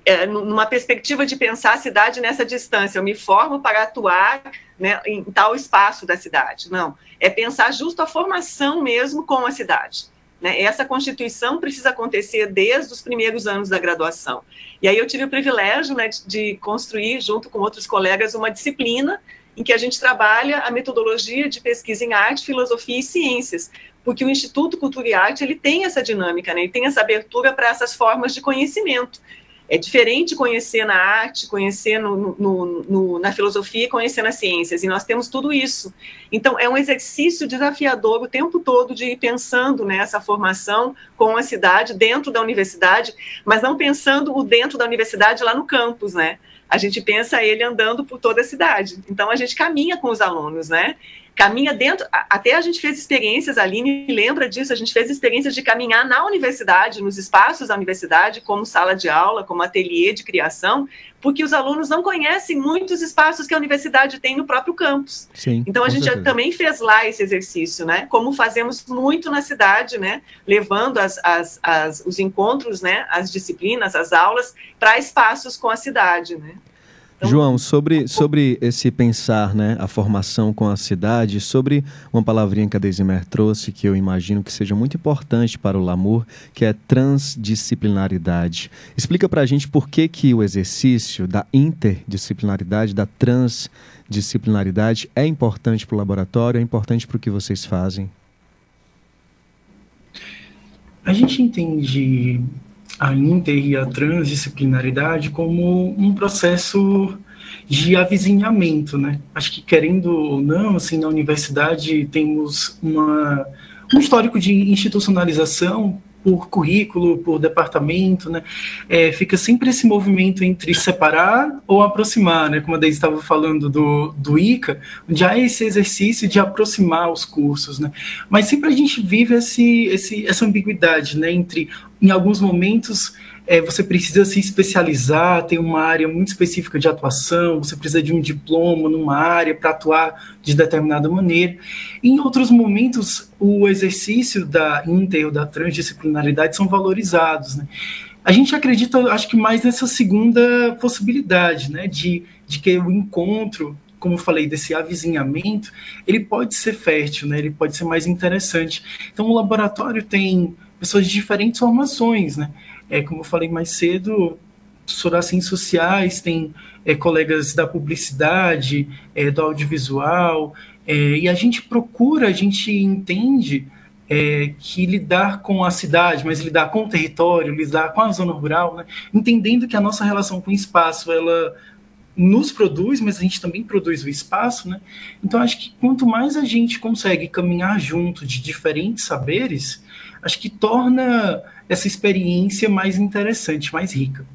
é, numa perspectiva de pensar a cidade nessa distância. Eu me formo para atuar né, em tal espaço da cidade. Não, é pensar justo a formação mesmo com a cidade. Né? Essa constituição precisa acontecer desde os primeiros anos da graduação. E aí eu tive o privilégio né, de, de construir, junto com outros colegas, uma disciplina em que a gente trabalha a metodologia de pesquisa em arte, filosofia e ciências, porque o Instituto Cultura e Arte ele tem essa dinâmica, né? ele tem essa abertura para essas formas de conhecimento. É diferente conhecer na arte, conhecer no, no, no, na filosofia, conhecer nas ciências, e nós temos tudo isso. Então, é um exercício desafiador o tempo todo de ir pensando nessa formação com a cidade, dentro da universidade, mas não pensando o dentro da universidade lá no campus, né? A gente pensa ele andando por toda a cidade. Então, a gente caminha com os alunos, né? Caminha dentro, até a gente fez experiências, a Aline lembra disso, a gente fez experiências de caminhar na universidade, nos espaços da universidade, como sala de aula, como ateliê de criação, porque os alunos não conhecem muitos espaços que a universidade tem no próprio campus. Sim, então a gente certeza. também fez lá esse exercício, né? Como fazemos muito na cidade, né? Levando as, as, as os encontros, né? As disciplinas, as aulas para espaços com a cidade, né? Então, João, sobre, sobre esse pensar, né, a formação com a cidade, sobre uma palavrinha que a Desimer trouxe, que eu imagino que seja muito importante para o Lamour, que é transdisciplinaridade. Explica para a gente por que, que o exercício da interdisciplinaridade, da transdisciplinaridade é importante para o laboratório, é importante para o que vocês fazem. A gente entende a inter e a transdisciplinaridade como um processo de avizinhamento, né? Acho que querendo ou não, assim, na universidade temos uma, um histórico de institucionalização por currículo, por departamento, né? É, fica sempre esse movimento entre separar ou aproximar, né? Como a Deise estava falando do, do ICA, onde há esse exercício de aproximar os cursos, né? Mas sempre a gente vive esse, esse, essa ambiguidade, né? Entre, em alguns momentos, é, você precisa se especializar, tem uma área muito específica de atuação, você precisa de um diploma numa área para atuar de determinada maneira. Em outros momentos, o exercício da inter ou da transdisciplinaridade são valorizados. Né? A gente acredita, acho que mais nessa segunda possibilidade, né, de, de que o encontro como eu falei, desse avizinhamento, ele pode ser fértil, né? ele pode ser mais interessante. Então, o laboratório tem pessoas de diferentes formações, né? É, como eu falei mais cedo, professor ciências sociais, tem é, colegas da publicidade, é, do audiovisual, é, e a gente procura, a gente entende é, que lidar com a cidade, mas lidar com o território, lidar com a zona rural, né, entendendo que a nossa relação com o espaço, ela nos produz, mas a gente também produz o espaço, né? Então acho que quanto mais a gente consegue caminhar junto de diferentes saberes, acho que torna essa experiência mais interessante, mais rica.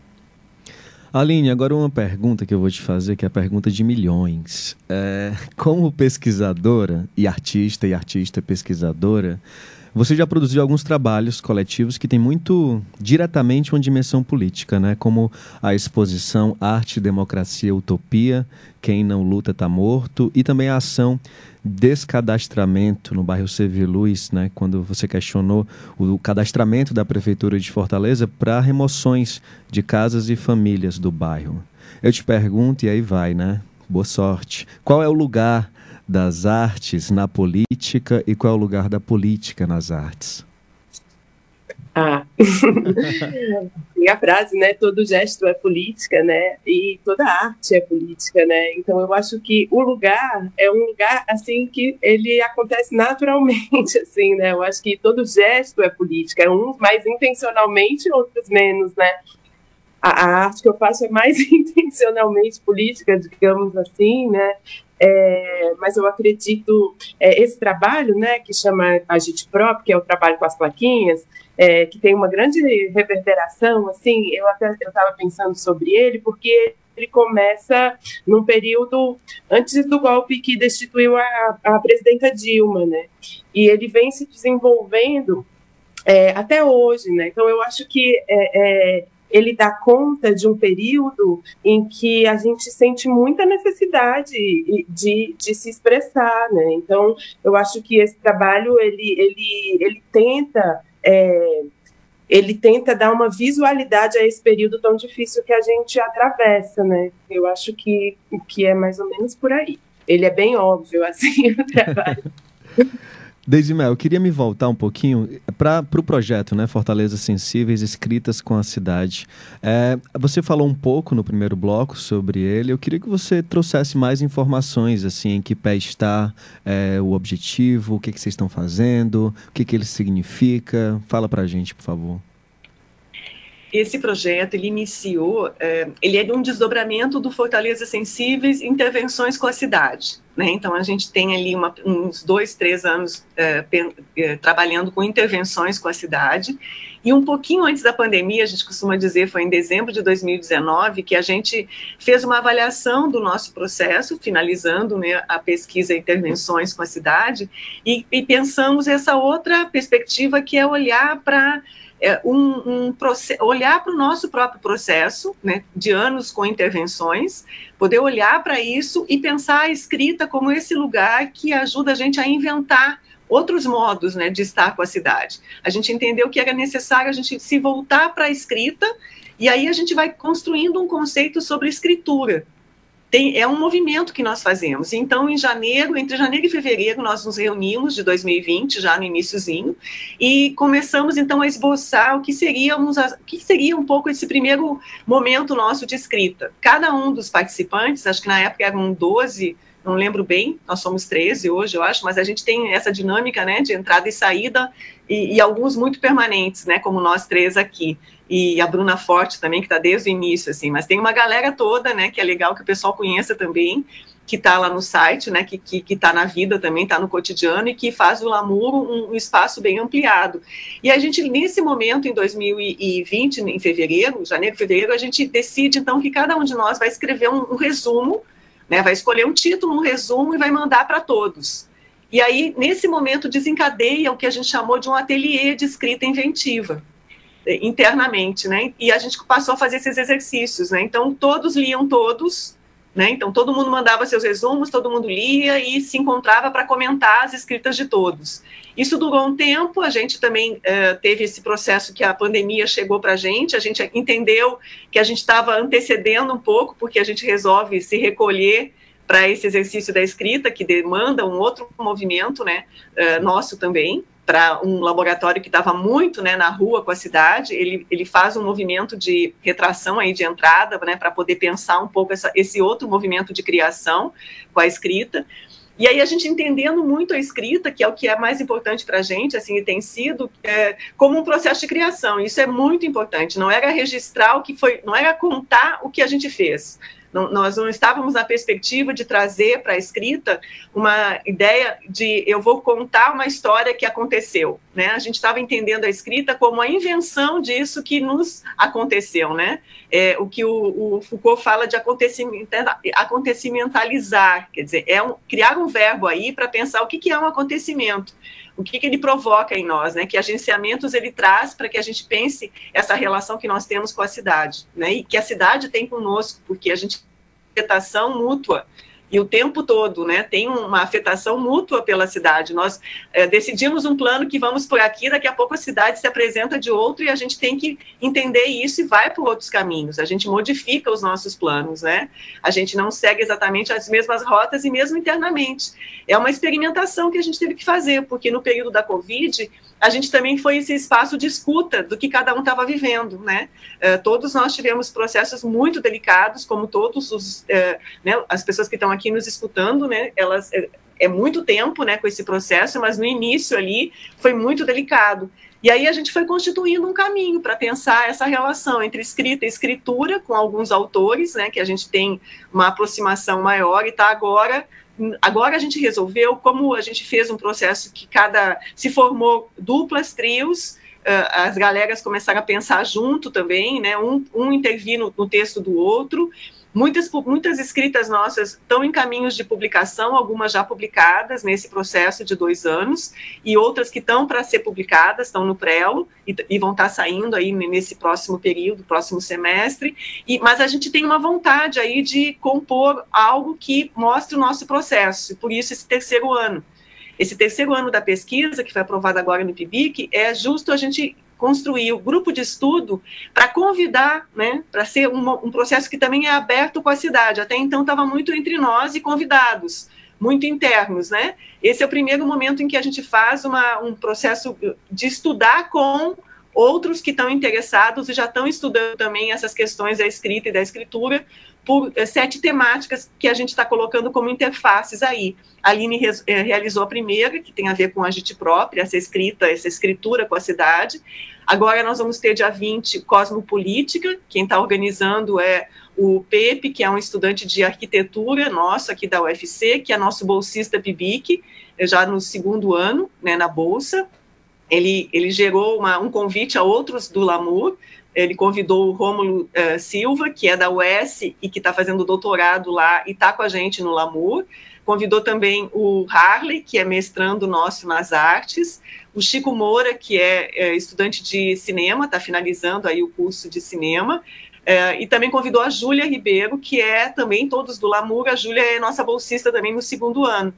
Aline, agora uma pergunta que eu vou te fazer, que é a pergunta de milhões. É, como pesquisadora e artista, e artista pesquisadora, você já produziu alguns trabalhos coletivos que têm muito diretamente uma dimensão política, né? como a exposição Arte, Democracia, Utopia, Quem Não Luta Está Morto, e também a ação Descadastramento no bairro Seviluz, né? quando você questionou o cadastramento da Prefeitura de Fortaleza para remoções de casas e famílias do bairro. Eu te pergunto, e aí vai, né? Boa sorte. Qual é o lugar das artes na política e qual é o lugar da política nas artes? Ah, e a frase, né? Todo gesto é política, né? E toda arte é política, né? Então eu acho que o lugar é um lugar assim que ele acontece naturalmente, assim, né? Eu acho que todo gesto é política, é uns mais intencionalmente, outros menos, né? A, a arte que eu faço é mais intencionalmente política, digamos assim, né? É, mas eu acredito é, esse trabalho, né, que chama Agite Prop, que é o trabalho com as plaquinhas, é, que tem uma grande reverberação, assim, eu até estava pensando sobre ele, porque ele começa num período antes do golpe que destituiu a, a presidenta Dilma, né, e ele vem se desenvolvendo é, até hoje, né, então eu acho que é, é ele dá conta de um período em que a gente sente muita necessidade de, de se expressar, né? Então, eu acho que esse trabalho, ele, ele, ele tenta... É, ele tenta dar uma visualidade a esse período tão difícil que a gente atravessa, né? Eu acho que, que é mais ou menos por aí. Ele é bem óbvio, assim, o trabalho. Deisimel, eu queria me voltar um pouquinho para o pro projeto, né? Fortaleza Sensíveis, escritas com a cidade. É, você falou um pouco no primeiro bloco sobre ele. Eu queria que você trouxesse mais informações, assim, em que pé está é, o objetivo, o que, que vocês estão fazendo, o que, que ele significa. Fala para a gente, por favor. Esse projeto ele iniciou, é, ele é um desdobramento do Fortaleza Sensíveis Intervenções com a Cidade. Né? Então, a gente tem ali uma, uns dois, três anos é, é, trabalhando com intervenções com a cidade. E um pouquinho antes da pandemia, a gente costuma dizer, foi em dezembro de 2019, que a gente fez uma avaliação do nosso processo, finalizando né, a pesquisa Intervenções com a Cidade, e, e pensamos essa outra perspectiva que é olhar para é, um, um olhar para o nosso próprio processo, né, de anos com intervenções, poder olhar para isso e pensar a escrita como esse lugar que ajuda a gente a inventar outros modos né, de estar com a cidade. A gente entendeu que era necessário a gente se voltar para a escrita e aí a gente vai construindo um conceito sobre escritura, tem, é um movimento que nós fazemos. Então, em janeiro, entre janeiro e fevereiro, nós nos reunimos de 2020, já no iníciozinho, e começamos então a esboçar o que seríamos, o que seria um pouco esse primeiro momento nosso de escrita. Cada um dos participantes, acho que na época eram 12 não lembro bem, nós somos 13 hoje, eu acho, mas a gente tem essa dinâmica, né, de entrada e saída, e, e alguns muito permanentes, né, como nós três aqui, e a Bruna Forte também, que está desde o início, assim, mas tem uma galera toda, né, que é legal que o pessoal conheça também, que está lá no site, né, que está que, que tá na vida também, está no cotidiano, e que faz do Lamuro um, um, espaço bem ampliado. E a gente, nesse momento, em 2020, em fevereiro, janeiro, fevereiro, a gente decide, então, que cada um de nós vai escrever um, um resumo né? Vai escolher um título, um resumo e vai mandar para todos. E aí, nesse momento, desencadeia o que a gente chamou de um ateliê de escrita inventiva internamente, né? E a gente passou a fazer esses exercícios, né? Então todos liam todos, né? Então todo mundo mandava seus resumos, todo mundo lia e se encontrava para comentar as escritas de todos. Isso durou um tempo, a gente também uh, teve esse processo que a pandemia chegou para a gente, a gente entendeu que a gente estava antecedendo um pouco, porque a gente resolve se recolher para esse exercício da escrita, que demanda um outro movimento, né, uh, nosso também, para um laboratório que estava muito né, na rua com a cidade, ele, ele faz um movimento de retração aí de entrada, né, para poder pensar um pouco essa, esse outro movimento de criação com a escrita, e aí a gente entendendo muito a escrita, que é o que é mais importante para a gente, assim, e tem sido, é, como um processo de criação. Isso é muito importante. Não era registrar o que foi, não era contar o que a gente fez, não, nós não estávamos na perspectiva de trazer para a escrita uma ideia de eu vou contar uma história que aconteceu, né? A gente estava entendendo a escrita como a invenção disso que nos aconteceu, né? É, o que o, o Foucault fala de acontecimentalizar, quer dizer, é um, criar um verbo aí para pensar o que, que é um acontecimento o que, que, ele provoca em nós, né? Que agenciamentos ele traz para que a gente pense essa relação que nós temos com a cidade, né? E que a cidade tem conosco, porque a gente afetação mútua e o tempo todo, né, tem uma afetação mútua pela cidade. Nós é, decidimos um plano que vamos por aqui, daqui a pouco a cidade se apresenta de outro e a gente tem que entender isso e vai por outros caminhos. A gente modifica os nossos planos, né? A gente não segue exatamente as mesmas rotas e mesmo internamente. É uma experimentação que a gente teve que fazer, porque no período da Covid a gente também foi esse espaço de escuta do que cada um estava vivendo, né? Uh, todos nós tivemos processos muito delicados, como todos os, uh, né, as pessoas que estão aqui nos escutando, né? Elas é, é muito tempo, né, com esse processo, mas no início ali foi muito delicado. E aí a gente foi constituindo um caminho para pensar essa relação entre escrita e escritura com alguns autores, né, que a gente tem uma aproximação maior e está agora agora a gente resolveu, como a gente fez um processo que cada se formou duplas, trios, as galeras começaram a pensar junto também, né? Um, um intervir no, no texto do outro, Muitas, muitas escritas nossas estão em caminhos de publicação, algumas já publicadas nesse processo de dois anos, e outras que estão para ser publicadas, estão no prelo e, e, vão estar tá saindo aí nesse próximo período, próximo semestre. E, mas a gente tem uma vontade aí de compor algo que mostre o nosso processo, e por isso esse terceiro ano. Esse terceiro ano da pesquisa, que foi aprovado agora no PIBIC, é justo a gente construir o grupo de estudo para convidar, né, para ser um, um, processo que também é aberto com a cidade. Até então estava muito entre nós e convidados. muito internos, né? Esse é o primeiro momento em que a gente faz uma, um processo de estudar com outros que estão interessados e já estão estudando também essas questões da escrita e da escritura, por é, sete temáticas que a gente está colocando como interfaces aí. A Aline re, é, realizou a primeira, que tem a ver com a gente própria, essa escrita, essa escritura com a cidade. Agora nós vamos ter dia 20 Cosmopolítica, quem está organizando é o Pepe, que é um estudante de arquitetura nosso aqui da UFC, que é nosso bolsista PIBIC, já no segundo ano, né, na Bolsa. Ele, ele gerou uma, um convite a outros do Lamur, ele convidou o Rômulo uh, Silva, que é da UES e que está fazendo doutorado lá e está com a gente no Lamur. Convidou também o Harley, que é mestrando nosso nas artes, o Chico Moura, que é, é estudante de cinema, está finalizando aí o curso de cinema, é, e também convidou a Júlia Ribeiro, que é também todos do Lamur, a Júlia é nossa bolsista também no segundo ano.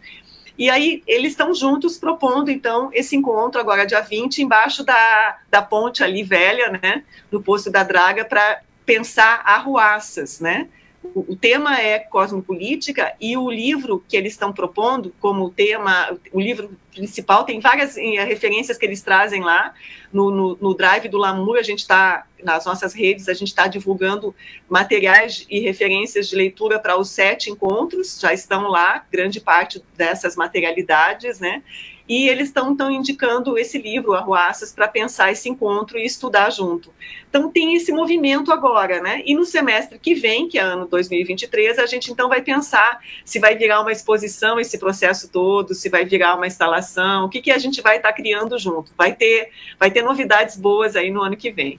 E aí eles estão juntos propondo, então, esse encontro agora dia 20, embaixo da, da ponte ali velha, né, no posto da Draga, para pensar arruaças, né? O, tema é cosmopolítica e o livro que eles estão propondo como tema, o livro principal, tem várias eh, referências que eles trazem lá no, no, no Drive do Lamur, a gente está, nas nossas redes, a gente está divulgando materiais e referências de leitura para os sete encontros, já estão lá, grande parte dessas materialidades, né? E eles estão então indicando esse livro, Arruaças, para pensar esse encontro e estudar junto. Então tem esse movimento agora, né? E no semestre que vem, que é ano 2023, a gente então vai pensar se vai virar uma exposição esse processo todo, se vai virar uma instalação, o que, que a gente vai estar tá criando junto. Vai ter, vai ter novidades boas aí no ano que vem.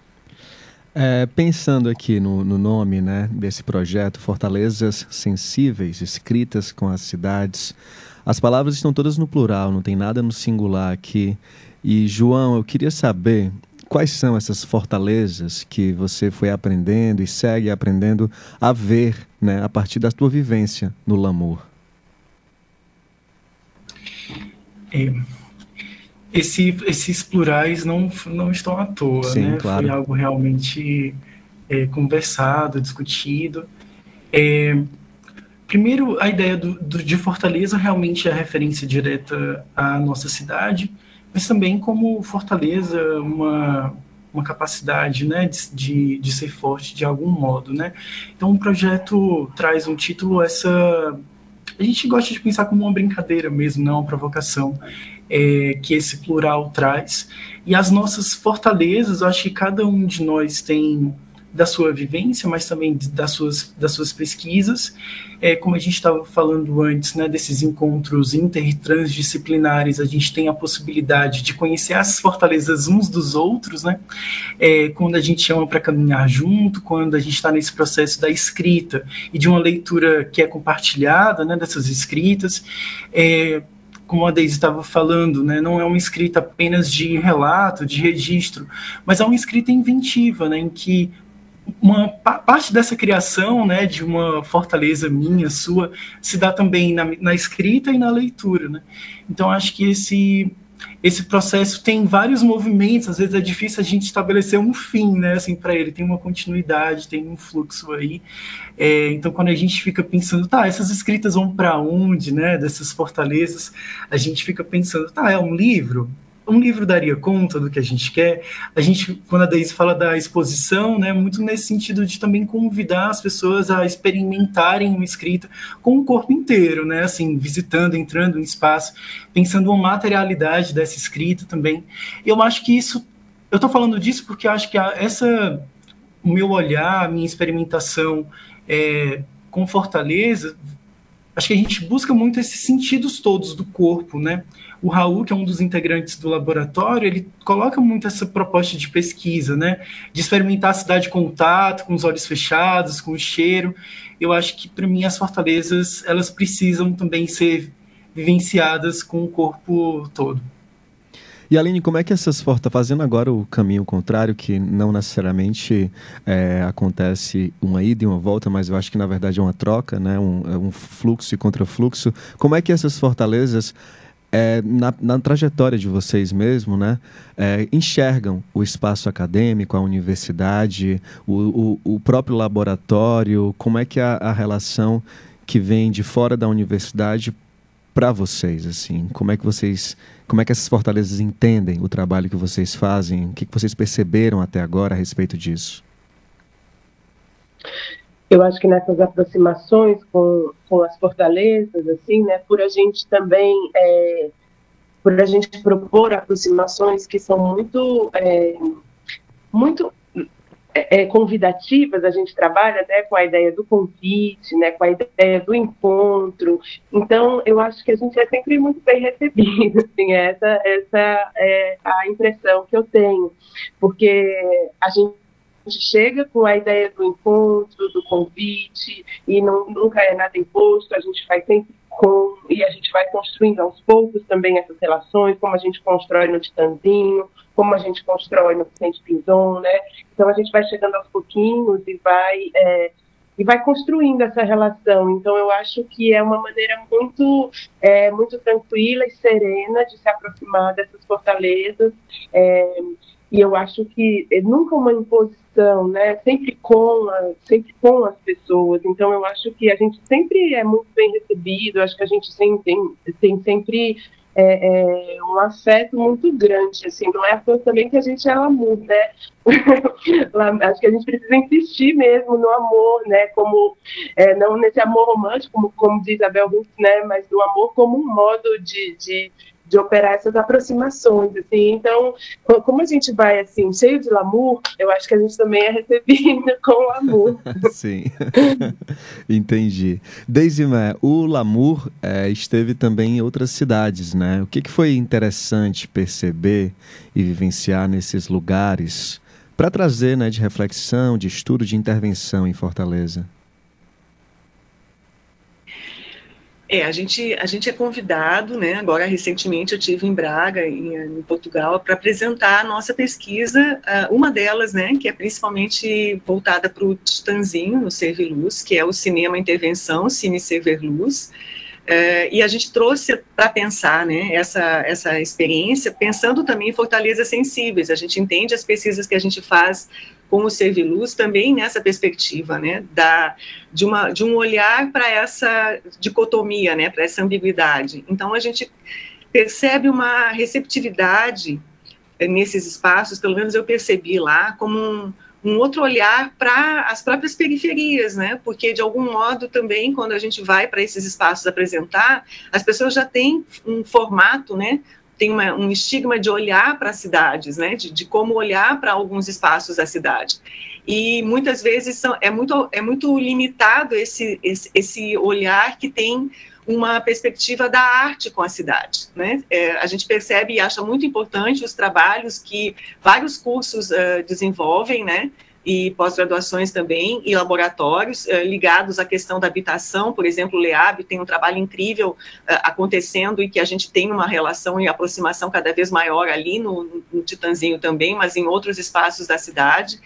É, pensando aqui no, no, nome né, desse projeto, Fortalezas Sensíveis, escritas com as cidades, as palavras estão todas no plural, não tem nada no singular aqui. E, João, eu queria saber quais são essas fortalezas que você foi aprendendo e segue aprendendo a ver né, a partir da tua vivência no Lamour. É, esse, esses plurais não, não estão à toa, Sim, né? Claro. Foi algo realmente é, conversado, discutido. É, Primeiro, a ideia do, do, de Fortaleza realmente é referência direta à nossa cidade, mas também como Fortaleza uma, uma capacidade né, de, de, de ser forte de algum modo. Né? Então, o projeto traz um título, essa. A gente gosta de pensar como uma brincadeira mesmo, não uma provocação. É, que esse plural traz. E as nossas fortalezas, eu acho que cada um de nós tem da sua vivência, mas também das suas, das suas pesquisas. É, como a gente estava falando antes, né, desses encontros inter e transdisciplinares, a gente tem a possibilidade de conhecer as fortalezas uns dos outros, né, é, quando a gente chama para caminhar junto, quando a gente está nesse processo da escrita e de uma leitura que é compartilhada, né, dessas escritas. É, como a Deise estava falando, né, não é uma escrita apenas de relato, de registro, mas é uma escrita inventiva, né, em que uma parte dessa criação, né, de uma fortaleza minha, sua, se dá também na, na escrita e na leitura, né? Então acho que esse esse processo tem vários movimentos, às vezes é difícil a gente estabelecer um fim, né, assim, para ele, tem uma continuidade, tem um fluxo aí. É, então, quando a gente fica pensando, tá, essas escritas vão para onde, né, dessas fortalezas, a gente fica pensando, tá, é um livro? Um livro daria conta do que a gente quer. A gente, quando a Daisy fala da exposição, né, muito nesse sentido de também convidar as pessoas a experimentarem uma escrita com o corpo inteiro, né, assim, visitando, entrando em espaço, pensando uma materialidade dessa escrita também. Eu acho que isso, eu estou falando disso porque acho que essa, o meu olhar, a minha experimentação é, com Fortaleza, acho que a gente busca muito esses sentidos todos do corpo, né? O Raul, que é um dos integrantes do laboratório, ele coloca muito essa proposta de pesquisa, né? De experimentar a cidade de contato, com os olhos fechados, com o cheiro. Eu acho que, para mim, as fortalezas, elas precisam também ser vivenciadas com o corpo todo. E Aline, como é que essas fortalezas, fazendo agora o caminho contrário, que não necessariamente é, acontece uma ida e uma volta, mas eu acho que na verdade é uma troca, né? um, é um fluxo e contrafluxo, como é que essas fortalezas é, na, na, trajetória de vocês mesmo, né, é, enxergam o espaço acadêmico, a universidade, o, o, o próprio laboratório, como é que a, a, relação que vem de fora da universidade para vocês, assim? Como é que vocês, como é que essas fortalezas entendem o trabalho que vocês fazem? O que, vocês perceberam até agora a respeito disso? Eu acho que nessas aproximações com, com as fortalezas, assim, né, por a gente também, é, por a gente propor aproximações que são muito, é, muito é, é, convidativas, a gente trabalha né, com a ideia do convite, né, com a ideia do encontro. Então, eu acho que a gente é sempre muito bem recebido. Assim, essa, essa é a impressão que eu tenho, porque a gente chega com a ideia do encontro, do convite, e não, nunca é nada imposto, a gente faz sempre com, e a gente vai construindo aos poucos também essas relações, como a gente constrói no Titanzinho, como a gente constrói no Vicente Pinzon, né? Então a gente vai chegando aos pouquinhos e vai é, e vai construindo essa relação. Então eu acho que é uma maneira muito é, muito tranquila e serena de se aproximar dessas fortalezas. É, e eu acho que é nunca uma imposição, né? Sempre com, a, sempre com as pessoas. Então eu acho que a gente sempre é muito bem recebido. Acho que a gente tem, tem, tem sempre é, é, um afeto muito grande, assim, não é à toa também que a gente é amor, né? Acho que a gente precisa insistir mesmo no amor, né? Como é, não nesse amor romântico, como, como diz Abel Ruth, né? Mas no amor como um modo de, de de operar essas aproximações, assim. Então, como a gente vai assim cheio de lamur, eu acho que a gente também é recebido com amor. Sim, entendi. Deisima, o Lamour é, esteve também em outras cidades, né? O que, que foi interessante perceber e vivenciar nesses lugares para trazer, né, de reflexão, de estudo, de intervenção em Fortaleza? É, a gente, a gente é convidado, né? Agora, recentemente, eu tive em Braga, em, em Portugal, para apresentar a nossa pesquisa, uma delas, né, que é principalmente voltada para o Titanzinho, no Serviluz, que é o cinema intervenção, Cine Serviluz. Uh, e a gente trouxe para pensar né, essa, essa experiência, pensando também em fortalezas sensíveis. A gente entende as pesquisas que a gente faz com o Serviluz também nessa perspectiva, né, da, de, uma, de um olhar para essa dicotomia, né, para essa ambiguidade. Então, a gente percebe uma receptividade eh, nesses espaços, pelo menos eu percebi lá, como um, um outro olhar para as próprias periferias, né? Porque de algum modo também quando a gente vai para esses espaços apresentar, as pessoas já têm um formato, né? Tem uma, um estigma de olhar para as cidades, né, de, de como olhar para alguns espaços da cidade. E muitas vezes são, é, muito, é muito limitado esse, esse, esse olhar que tem uma perspectiva da arte com a cidade. Né? É, a gente percebe e acha muito importante os trabalhos que vários cursos uh, desenvolvem, né? E pós-graduações também, e laboratórios eh, ligados à questão da habitação, por exemplo, o LEAB tem um trabalho incrível eh, acontecendo e que a gente tem uma relação e aproximação cada vez maior ali no, no Titanzinho também, mas em outros espaços da cidade.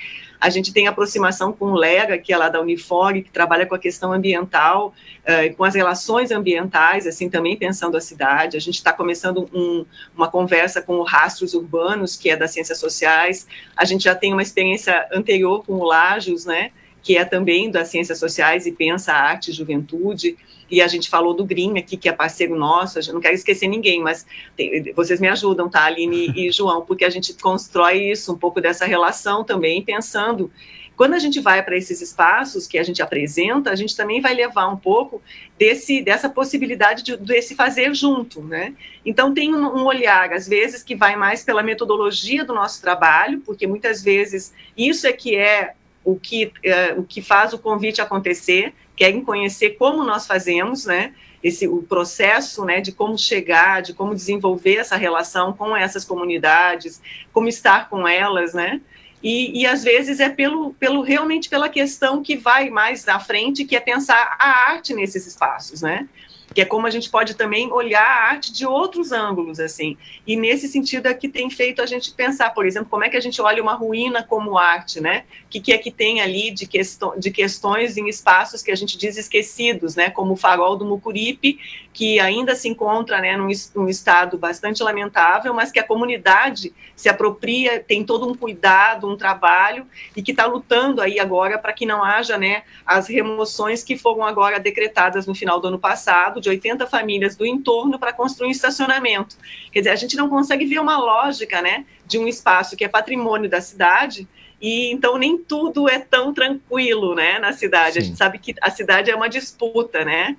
A gente tem aproximação com o Lera, que é lá da Unifor, que trabalha com a questão ambiental, uh, com as relações ambientais, assim, também pensando a cidade. A gente está começando um, uma conversa com o Rastros Urbanos, que é das Ciências Sociais. A gente já tem uma experiência anterior com o Lajos, né, que é também das Ciências Sociais e pensa arte e juventude e a gente falou do Green aqui, que é parceiro nosso, não quero esquecer ninguém, mas tem, vocês me ajudam, tá, Aline e João, porque a gente constrói isso, um pouco dessa relação também, pensando quando a gente vai para esses espaços que a gente apresenta, a gente também vai levar um pouco desse, dessa possibilidade de, desse fazer junto, né? Então tem um, um, olhar, às vezes, que vai mais pela metodologia do nosso trabalho, porque muitas vezes isso é que é o que, é, o que faz o convite acontecer, querem conhecer como nós fazemos, né? Esse, o processo né, de como chegar, de como desenvolver essa relação com essas comunidades, como estar com elas, né? E, e, às vezes é pelo, pelo realmente pela questão que vai mais à frente, que é pensar a arte nesses espaços, né? Que é como a gente pode também olhar a arte de outros ângulos, assim. E nesse sentido é que tem feito a gente pensar, por exemplo, como é que a gente olha uma ruína como arte, né? O que, que é que tem ali de, questão, de questões em espaços que a gente diz esquecidos, né? Como o farol do Mucuripe, que ainda se encontra né, num, num estado bastante lamentável, mas que a comunidade se apropria, tem todo um cuidado, um trabalho, e que está lutando aí agora para que não haja né, as remoções que foram agora decretadas no final do ano passado, de 80 famílias do entorno para construir um estacionamento. Quer dizer, a gente não consegue ver uma lógica né, de um espaço que é patrimônio da cidade e então nem tudo é tão tranquilo, né, na cidade. Sim. A gente sabe que a cidade é uma disputa, né?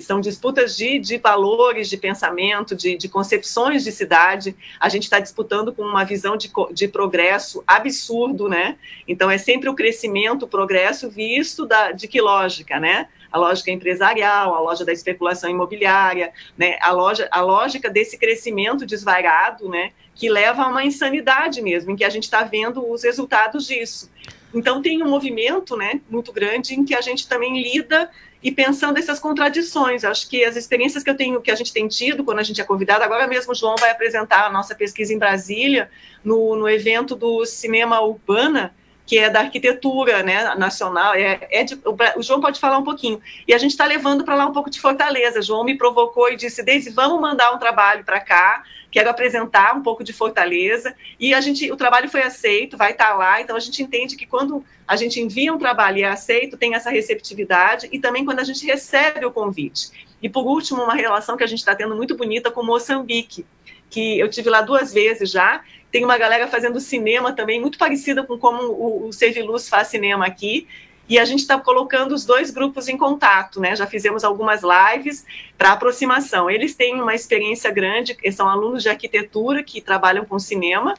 São disputas de, de valores, de pensamento, de, de concepções de cidade. A gente está disputando com uma visão de, de progresso absurdo, né? Então é sempre o crescimento, o progresso visto da, de que lógica, né? A lógica empresarial, a loja da especulação imobiliária, né? A, loja, a lógica desse crescimento desvairado, né? Que leva a uma insanidade mesmo, em que a gente está vendo os resultados disso. Então tem um movimento, né, muito grande em que a gente também lida e pensando essas contradições. Acho que as experiências que eu tenho, que a gente tem tido quando a gente é convidado, agora mesmo o João vai apresentar a nossa pesquisa em Brasília, no, no evento do Cinema Urbana, que é da arquitetura né, nacional. É, é de, o, o, João pode falar um pouquinho. E a gente está levando para lá um pouco de Fortaleza. João me provocou e disse: Deise, vamos mandar um trabalho para cá. Quero apresentar um pouco de Fortaleza. E a gente, o trabalho foi aceito, vai estar tá lá. Então a gente entende que quando a gente envia um trabalho e é aceito, tem essa receptividade. E também quando a gente recebe o convite. E por último, uma relação que a gente está tendo muito bonita com Moçambique que eu tive lá duas vezes já. Tem uma galera fazendo cinema também, muito parecida com como o, o Serviluz faz cinema aqui. E a gente está colocando os dois grupos em contato, né? Já fizemos algumas lives para aproximação. Eles têm uma experiência grande, são alunos de arquitetura que trabalham com cinema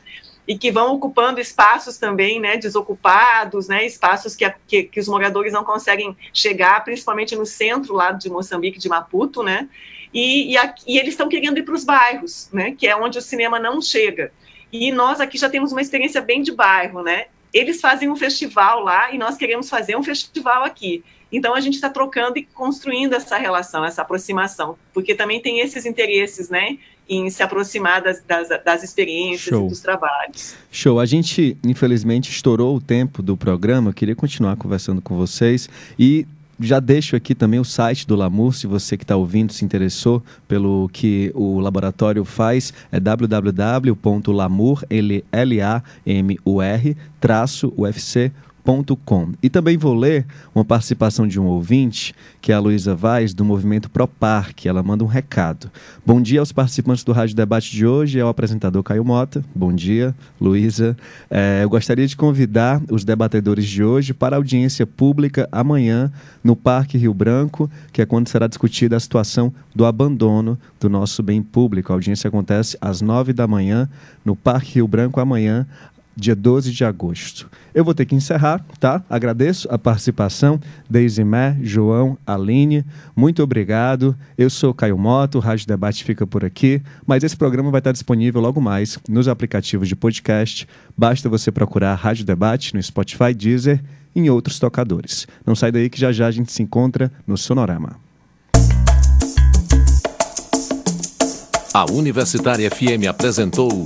e que vão ocupando espaços também, né, desocupados, né, espaços que, que, que os moradores não conseguem chegar, principalmente no centro lá de Moçambique, de Maputo, né? E, e, e eles estão querendo ir para os bairros, né? Que é onde o cinema não chega. E nós aqui já temos uma experiência bem de bairro, né? Eles fazem um festival lá e nós queremos fazer um festival aqui. Então a gente está trocando e construindo essa relação, essa aproximação, porque também tem esses interesses, né? Em se aproximar das, das, das experiências Show. e dos trabalhos. Show. A gente, infelizmente, estourou o tempo do programa. Eu queria continuar conversando com vocês e já deixo aqui também o site do Lamur, se você que está ouvindo se interessou pelo que o laboratório faz, é www.lamur, L-A-M-U-R, traço, E também vou ler uma participação de um ouvinte, que é a Luísa Vaz, do movimento ProPar, que ela manda um recado. Bom dia aos participantes do Rádio Debate de hoje, é o apresentador Caio Mota. Bom dia, Luísa. É, eu gostaria de convidar os debatedores de hoje para a audiência pública amanhã no Parque Rio Branco, que é quando será discutida a situação do abandono do nosso bem público. A audiência acontece às nove da manhã no Parque Rio Branco amanhã, dia 12 de agosto. Eu vou ter que encerrar, tá? Agradeço a participação, Deisimé, João, Aline, muito obrigado. Eu sou Caio Moto, o Rádio Debate fica por aqui, mas esse programa vai estar disponível logo mais nos aplicativos de podcast. Basta você procurar Rádio Debate no Spotify, Deezer e em outros tocadores. Não sai daí que já já a gente se encontra no Sonorama. A Universitária FM apresentou